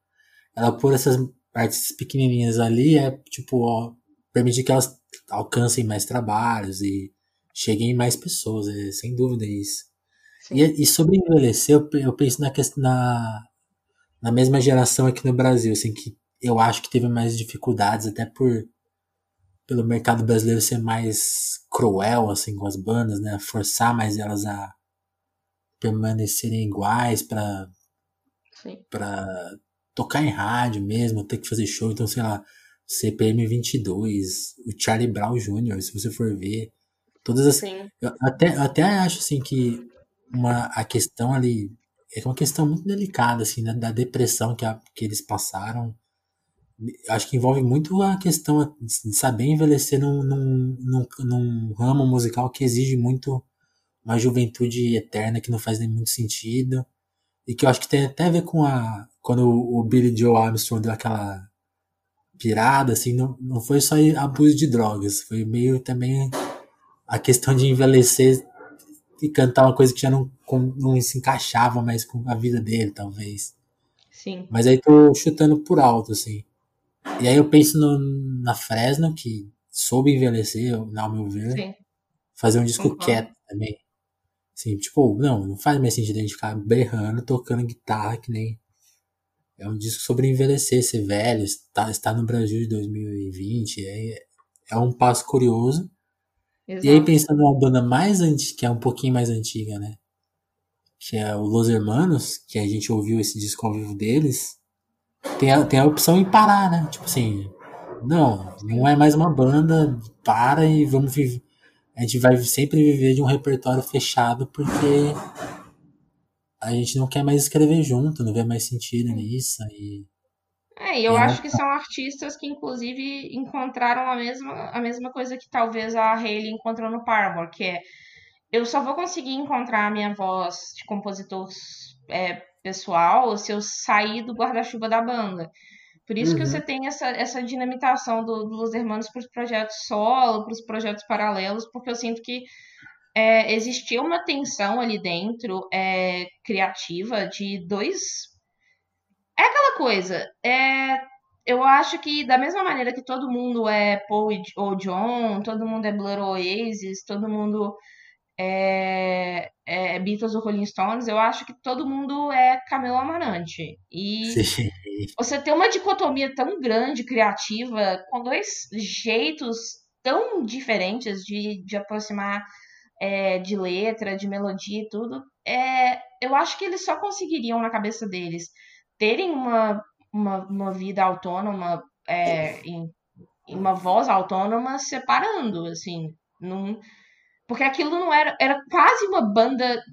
ela por essas partes pequenininhas ali é tipo ó, permitir que elas alcancem mais trabalhos e cheguem em mais pessoas, é, sem dúvida isso. E, e, sobre envelhecer, eu, eu penso na, na, na mesma geração aqui no Brasil, assim, que eu acho que teve mais dificuldades, até por pelo mercado brasileiro ser mais cruel, assim, com as bandas, né? Forçar mais elas a permanecerem iguais para para tocar em rádio mesmo, ter que fazer show. Então, sei lá, CPM 22, o Charlie Brown Jr., se você for ver, todas as. Sim. Eu até, até acho assim que uma, a questão ali é uma questão muito delicada, assim, da, da depressão que, a, que eles passaram. Acho que envolve muito a questão de saber envelhecer num, num, num, num ramo musical que exige muito uma juventude eterna que não faz nem muito sentido. E que eu acho que tem até a ver com a, quando o Billy Joe Armstrong deu aquela pirada, assim, não, não foi só abuso de drogas, foi meio também a questão de envelhecer e cantar uma coisa que já não, não se encaixava mais com a vida dele, talvez. Sim. Mas aí tô chutando por alto, assim. E aí eu penso no, na Fresno, que soube envelhecer, ao meu ver. Sim. Fazer um disco quieto também. Assim, tipo, não, não faz mais sentido a gente ficar berrando, tocando guitarra que nem é um disco sobre envelhecer, ser velho, estar, estar no Brasil de 2020. É, é um passo curioso. Exato. E aí, pensando numa banda mais antiga, que é um pouquinho mais antiga, né? Que é o Los Hermanos, que a gente ouviu esse disco ao vivo deles. Tem a, tem a opção em parar, né? Tipo assim, não, não é mais uma banda, para e vamos viver. A gente vai sempre viver de um repertório fechado porque a gente não quer mais escrever junto, não vê mais sentido nisso. E, é, e eu e acho que são artistas que, inclusive, encontraram a mesma, a mesma coisa que talvez a Hayley encontrou no Paramore, que é eu só vou conseguir encontrar a minha voz de compositor é, pessoal se eu sair do guarda-chuva da banda. Por isso uhum. que você tem essa, essa dinamitação do, dos Hermanos para os projetos solo, para os projetos paralelos, porque eu sinto que é, existia uma tensão ali dentro, é, criativa, de dois. É aquela coisa. É, eu acho que, da mesma maneira que todo mundo é Paul ou John, todo mundo é Blur ou Oasis, todo mundo é, é Beatles ou Rolling Stones, eu acho que todo mundo é Camelo Amarante. E Sim. você tem uma dicotomia tão grande, criativa, com dois jeitos tão diferentes de, de aproximar é, de letra, de melodia e tudo, é, eu acho que eles só conseguiriam, na cabeça deles, terem uma, uma, uma vida autônoma, é, em, em, uma voz autônoma, separando, assim, num, porque aquilo não era, era quase uma banda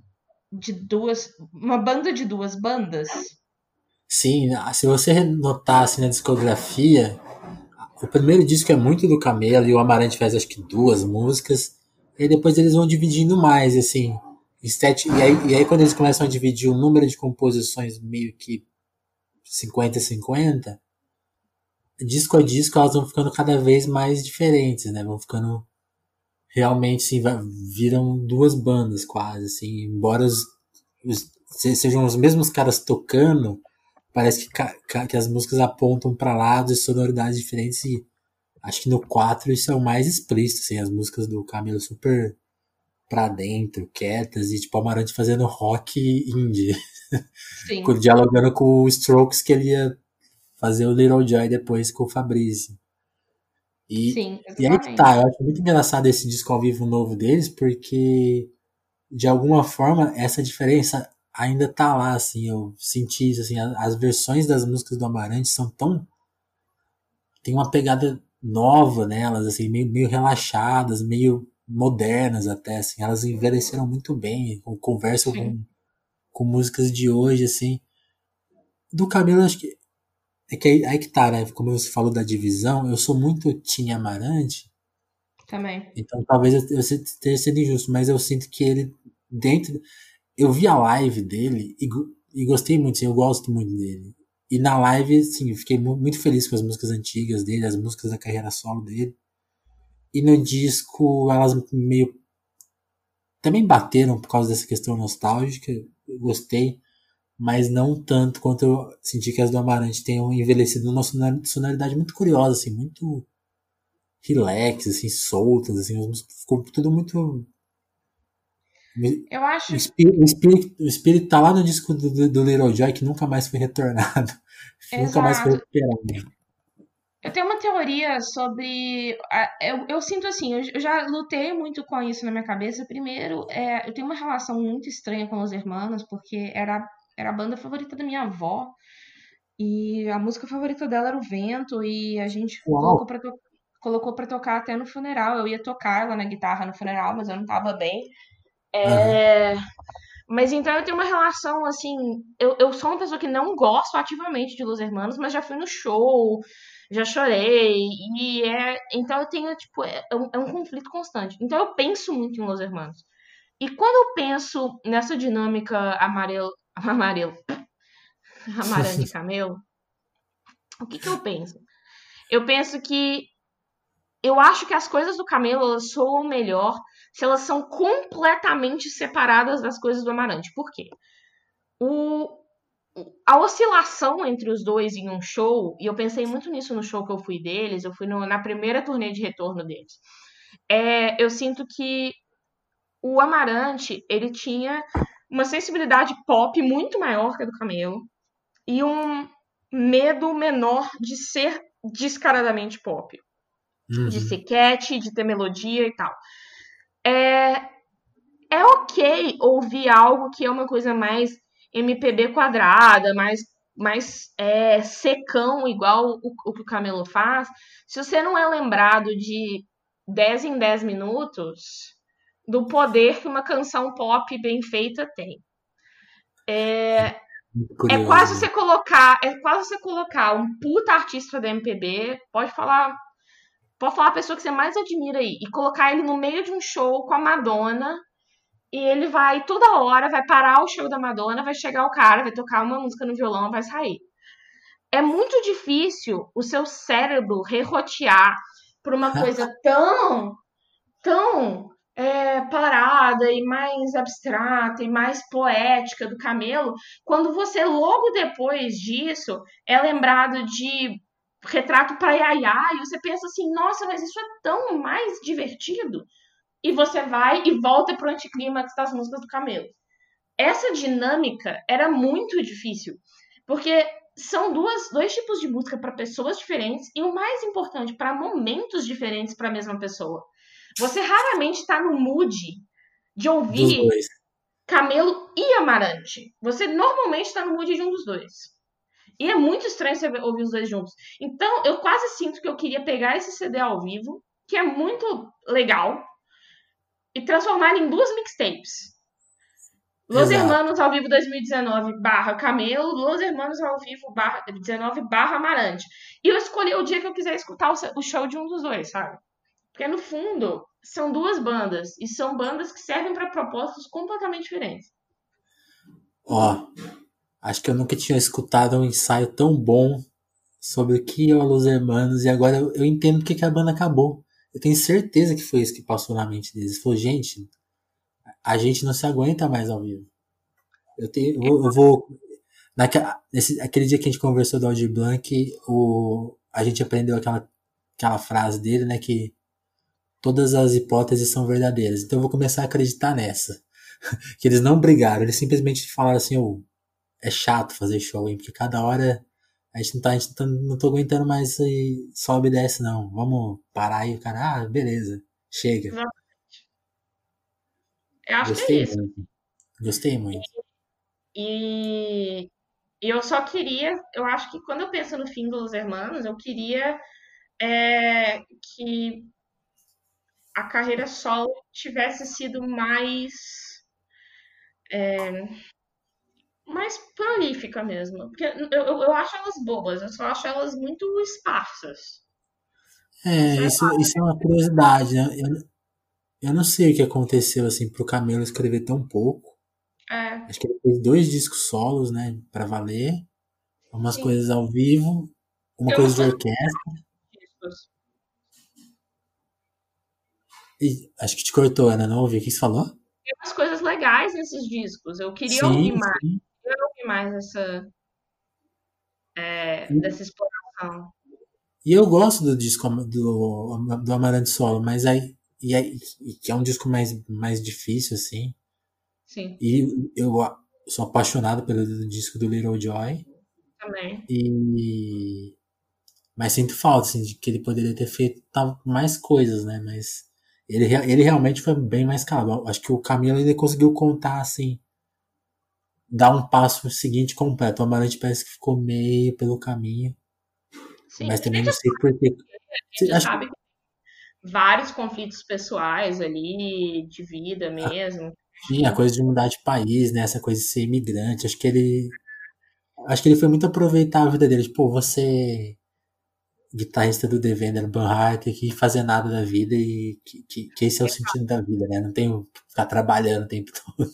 de duas, uma banda de duas bandas. Sim, se você notasse na discografia, o primeiro disco é muito do Camelo e o Amarante faz acho que duas músicas. E depois eles vão dividindo mais, assim. Sete, e, aí, e aí quando eles começam a dividir o número de composições meio que 50-50, disco a disco elas vão ficando cada vez mais diferentes, né? Vão ficando realmente assim, viram duas bandas quase, assim, embora os, os, sejam os mesmos caras tocando, parece que, que as músicas apontam para lados e sonoridades diferentes e Acho que no 4 isso é o mais explícito, assim, as músicas do Camilo super pra dentro, quietas, e tipo, Amarante fazendo rock indie. Sim. Dialogando com o Strokes que ele ia fazer o Little Joy depois com o Fabrício. E, Sim, e aí que tá, eu acho muito engraçado esse disco ao vivo novo deles, porque de alguma forma essa diferença ainda tá lá, assim, eu senti isso, assim, as versões das músicas do Amarante são tão tem uma pegada nova nelas, assim, meio, meio relaxadas, meio modernas até, assim, elas envelheceram muito bem, conversam com, com músicas de hoje, assim. Do Camilo, acho que É que aí, aí que tá, né? Como você falou da divisão, eu sou muito Tim Amarante. Também. Então talvez eu, eu esteja sendo injusto, mas eu sinto que ele, dentro. Eu vi a live dele e, e gostei muito, assim, eu gosto muito dele. E na live, sim, fiquei muito feliz com as músicas antigas dele, as músicas da carreira solo dele. E no disco, elas meio. Também bateram por causa dessa questão nostálgica, eu gostei, mas não tanto quanto eu senti que as do Amarante tenham envelhecido numa sonoridade muito curiosa, assim, muito relax, assim, soltas, assim, ficou tudo muito eu acho. O espírito, o espírito, o espírito tá lá no disco do, do Little Joy que nunca mais foi retornado. nunca mais foi recuperado. Eu tenho uma teoria sobre. Eu, eu sinto assim, eu, já lutei muito com isso na minha cabeça. Primeiro, é, eu tenho uma relação muito estranha com Los Hermanos, porque era, era a banda favorita da minha avó. E a música favorita dela era o Vento, e a gente colocou pra, to colocou pra tocar até no funeral. Eu ia tocar ela na guitarra no funeral, mas eu não tava bem. É... Uhum. Mas então eu tenho uma relação assim. Eu, eu sou uma pessoa que não gosto ativamente de Los Hermanos, mas já fui no show, já chorei. E é. Então eu tenho, tipo, é, é um, é um conflito constante. Então eu penso muito em Los Hermanos. E quando eu penso nessa dinâmica amarelo. Amarelo. Amarelo e camelo. o que, que eu penso? Eu penso que eu acho que as coisas do Camelo soam melhor se elas são completamente separadas das coisas do Amarante. Por quê? O, a oscilação entre os dois em um show, e eu pensei muito nisso no show que eu fui deles, eu fui no, na primeira turnê de retorno deles. É, eu sinto que o Amarante, ele tinha uma sensibilidade pop muito maior que a do Camelo e um medo menor de ser descaradamente pop. Uhum. De ser cat, de ter melodia e tal é, é ok ouvir algo que é uma coisa mais MPB quadrada, mais, mais é, secão, igual o, o que o Camelo faz, se você não é lembrado de 10 em 10 minutos do poder que uma canção pop bem feita tem. É, é quase você colocar, é quase você colocar um puta artista da MPB, pode falar Pode falar a pessoa que você mais admira aí e colocar ele no meio de um show com a Madonna e ele vai toda hora, vai parar o show da Madonna, vai chegar o cara, vai tocar uma música no violão, vai sair. É muito difícil o seu cérebro rerotear por uma coisa tão, tão é, parada e mais abstrata e mais poética do Camelo, quando você logo depois disso é lembrado de retrato para Yaya, e você pensa assim, nossa, mas isso é tão mais divertido. E você vai e volta pro anticlímax das músicas do Camelo. Essa dinâmica era muito difícil, porque são duas, dois tipos de música para pessoas diferentes e o mais importante, para momentos diferentes para a mesma pessoa. Você raramente está no mood de ouvir Camelo e Amarante. Você normalmente está no mood de um dos dois. E é muito estranho você ouvir os dois juntos. Então, eu quase sinto que eu queria pegar esse CD ao vivo, que é muito legal, e transformar em duas mixtapes. Los Exato. Hermanos ao vivo 2019 barra Camelo, Los Hermanos ao vivo barra 19 barra Amarante. E eu escolhi o dia que eu quiser escutar o show de um dos dois, sabe? Porque no fundo, são duas bandas. E são bandas que servem para propósitos completamente diferentes. Ó, Acho que eu nunca tinha escutado um ensaio tão bom sobre o que é o Los Hermanos e agora eu, entendo porque que a banda acabou. Eu tenho certeza que foi isso que passou na mente deles. Falou, gente, a gente não se aguenta mais ao vivo. Eu, tenho, eu. Eu vou naquela, nesse, aquele dia que a gente conversou do Audi Blanc, o, a gente aprendeu aquela, aquela frase dele, né? Que todas as hipóteses são verdadeiras. Então eu vou começar a acreditar nessa. que eles não brigaram, eles simplesmente falaram assim, oh, é chato fazer show, hein? Porque cada hora a gente não tá, a gente tá, não tô aguentando mais e sobe e desce, não. Vamos parar aí, o cara, ah, beleza, chega. Eu acho Gostei que é isso. Muito. Gostei muito. E, e eu só queria, eu acho que quando eu penso no fim dos Hermanos, eu queria é, que a carreira solo tivesse sido mais. É, mais prolífica mesmo. Porque eu, eu, eu acho elas bobas, eu só acho elas muito esparsas. É, isso, isso é uma curiosidade, né? Eu, eu não sei o que aconteceu, assim, pro Camelo escrever tão pouco. É. Acho que ele fez dois discos solos, né, pra valer. Umas Sim. coisas ao vivo, uma Tem coisa de orquestra. discos. Acho que te cortou, Ana, não ouvi o que você falou? Tem umas coisas legais nesses discos. Eu queria Sim, ouvir mais, sim. queria ouvir mais essa, é, dessa exploração. e eu gosto do disco do, do Amarante Solo, mas aí, e aí, que é um disco mais, mais difícil, assim. Sim, E eu sou apaixonado pelo disco do Little Joy. também. E mas sinto falta assim, de que ele poderia ter feito mais coisas, né? Mas ele, ele realmente foi bem mais calmo. Acho que o Camilo ainda conseguiu contar assim, dar um passo seguinte completo. O Amarante parece que ficou meio pelo caminho, Sim, mas também não sei por quê. a gente Acho, sabe que vários conflitos pessoais ali, de vida mesmo. sim, a coisa de mudar de país, né? Essa coisa de ser imigrante. Acho que ele, acho que ele foi muito aproveitar a vida dele. Tipo, você guitarrista do The Vender Banhart que fazer nada da vida e que, que, que esse é o sentido da vida, né? Não tem que ficar trabalhando o tempo todo.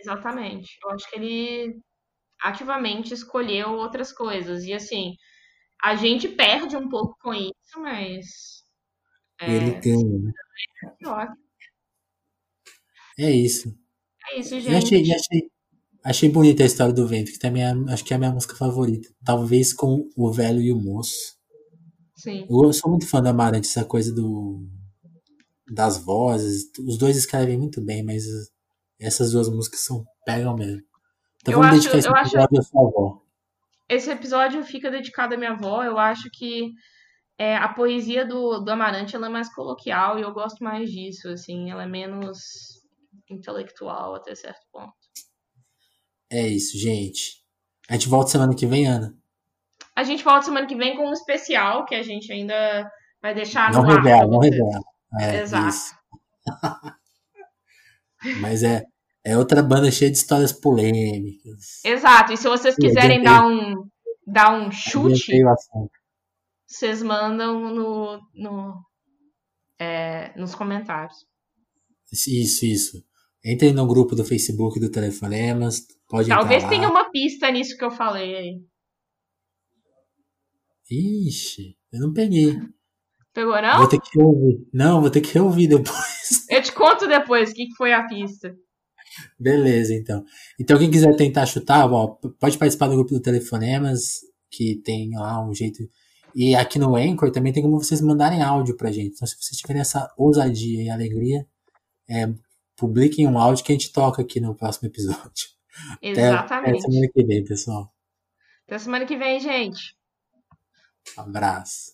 Exatamente. Eu acho que ele ativamente escolheu outras coisas. E assim, a gente perde um pouco com isso, mas Ele é, ganha, né? ó, É isso. é isso, E achei, e gente. achei, achei bonita a história do vento, que também é, acho que é a minha música favorita. Talvez com o velho e o moço. Sim. Eu sou muito fã do Amarante, essa coisa do das vozes. Os dois escrevem muito bem, mas essas duas músicas são pegam mesmo. Então Eu vamos acho, dedicar esse episódio à sua avó. esse episódio fica dedicado à minha avó. Eu acho que é, a poesia do, do Amarante ela é mais coloquial e eu gosto mais disso, assim, ela é menos intelectual até certo ponto. É isso, gente. A gente volta semana que vem, Ana. A gente volta semana que vem com um especial que a gente ainda vai deixar Não no ar revela, pra não revela. É, Exato. isso. Mas é, é outra banda cheia de histórias polêmicas. Exato. E se vocês quiserem dar um dar um chute, vocês mandam no, no é, nos comentários. Isso, isso. Entrem no grupo do Facebook do Telefonemas. Pode Talvez tenha uma pista nisso que eu falei aí. Ixi, eu não peguei. Pegou Vou não? ter que ouvir. Não, vou ter que ouvir depois. Eu te conto depois o que foi a pista. Beleza, então. Então, quem quiser tentar chutar, ó, pode participar do grupo do Telefonemas, que tem lá um jeito. E aqui no Anchor também tem como vocês mandarem áudio pra gente. Então, se vocês tiverem essa ousadia e alegria, é, publiquem um áudio que a gente toca aqui no próximo episódio. Até, até Exatamente. semana que vem, pessoal. Até semana que vem, gente. Abraço.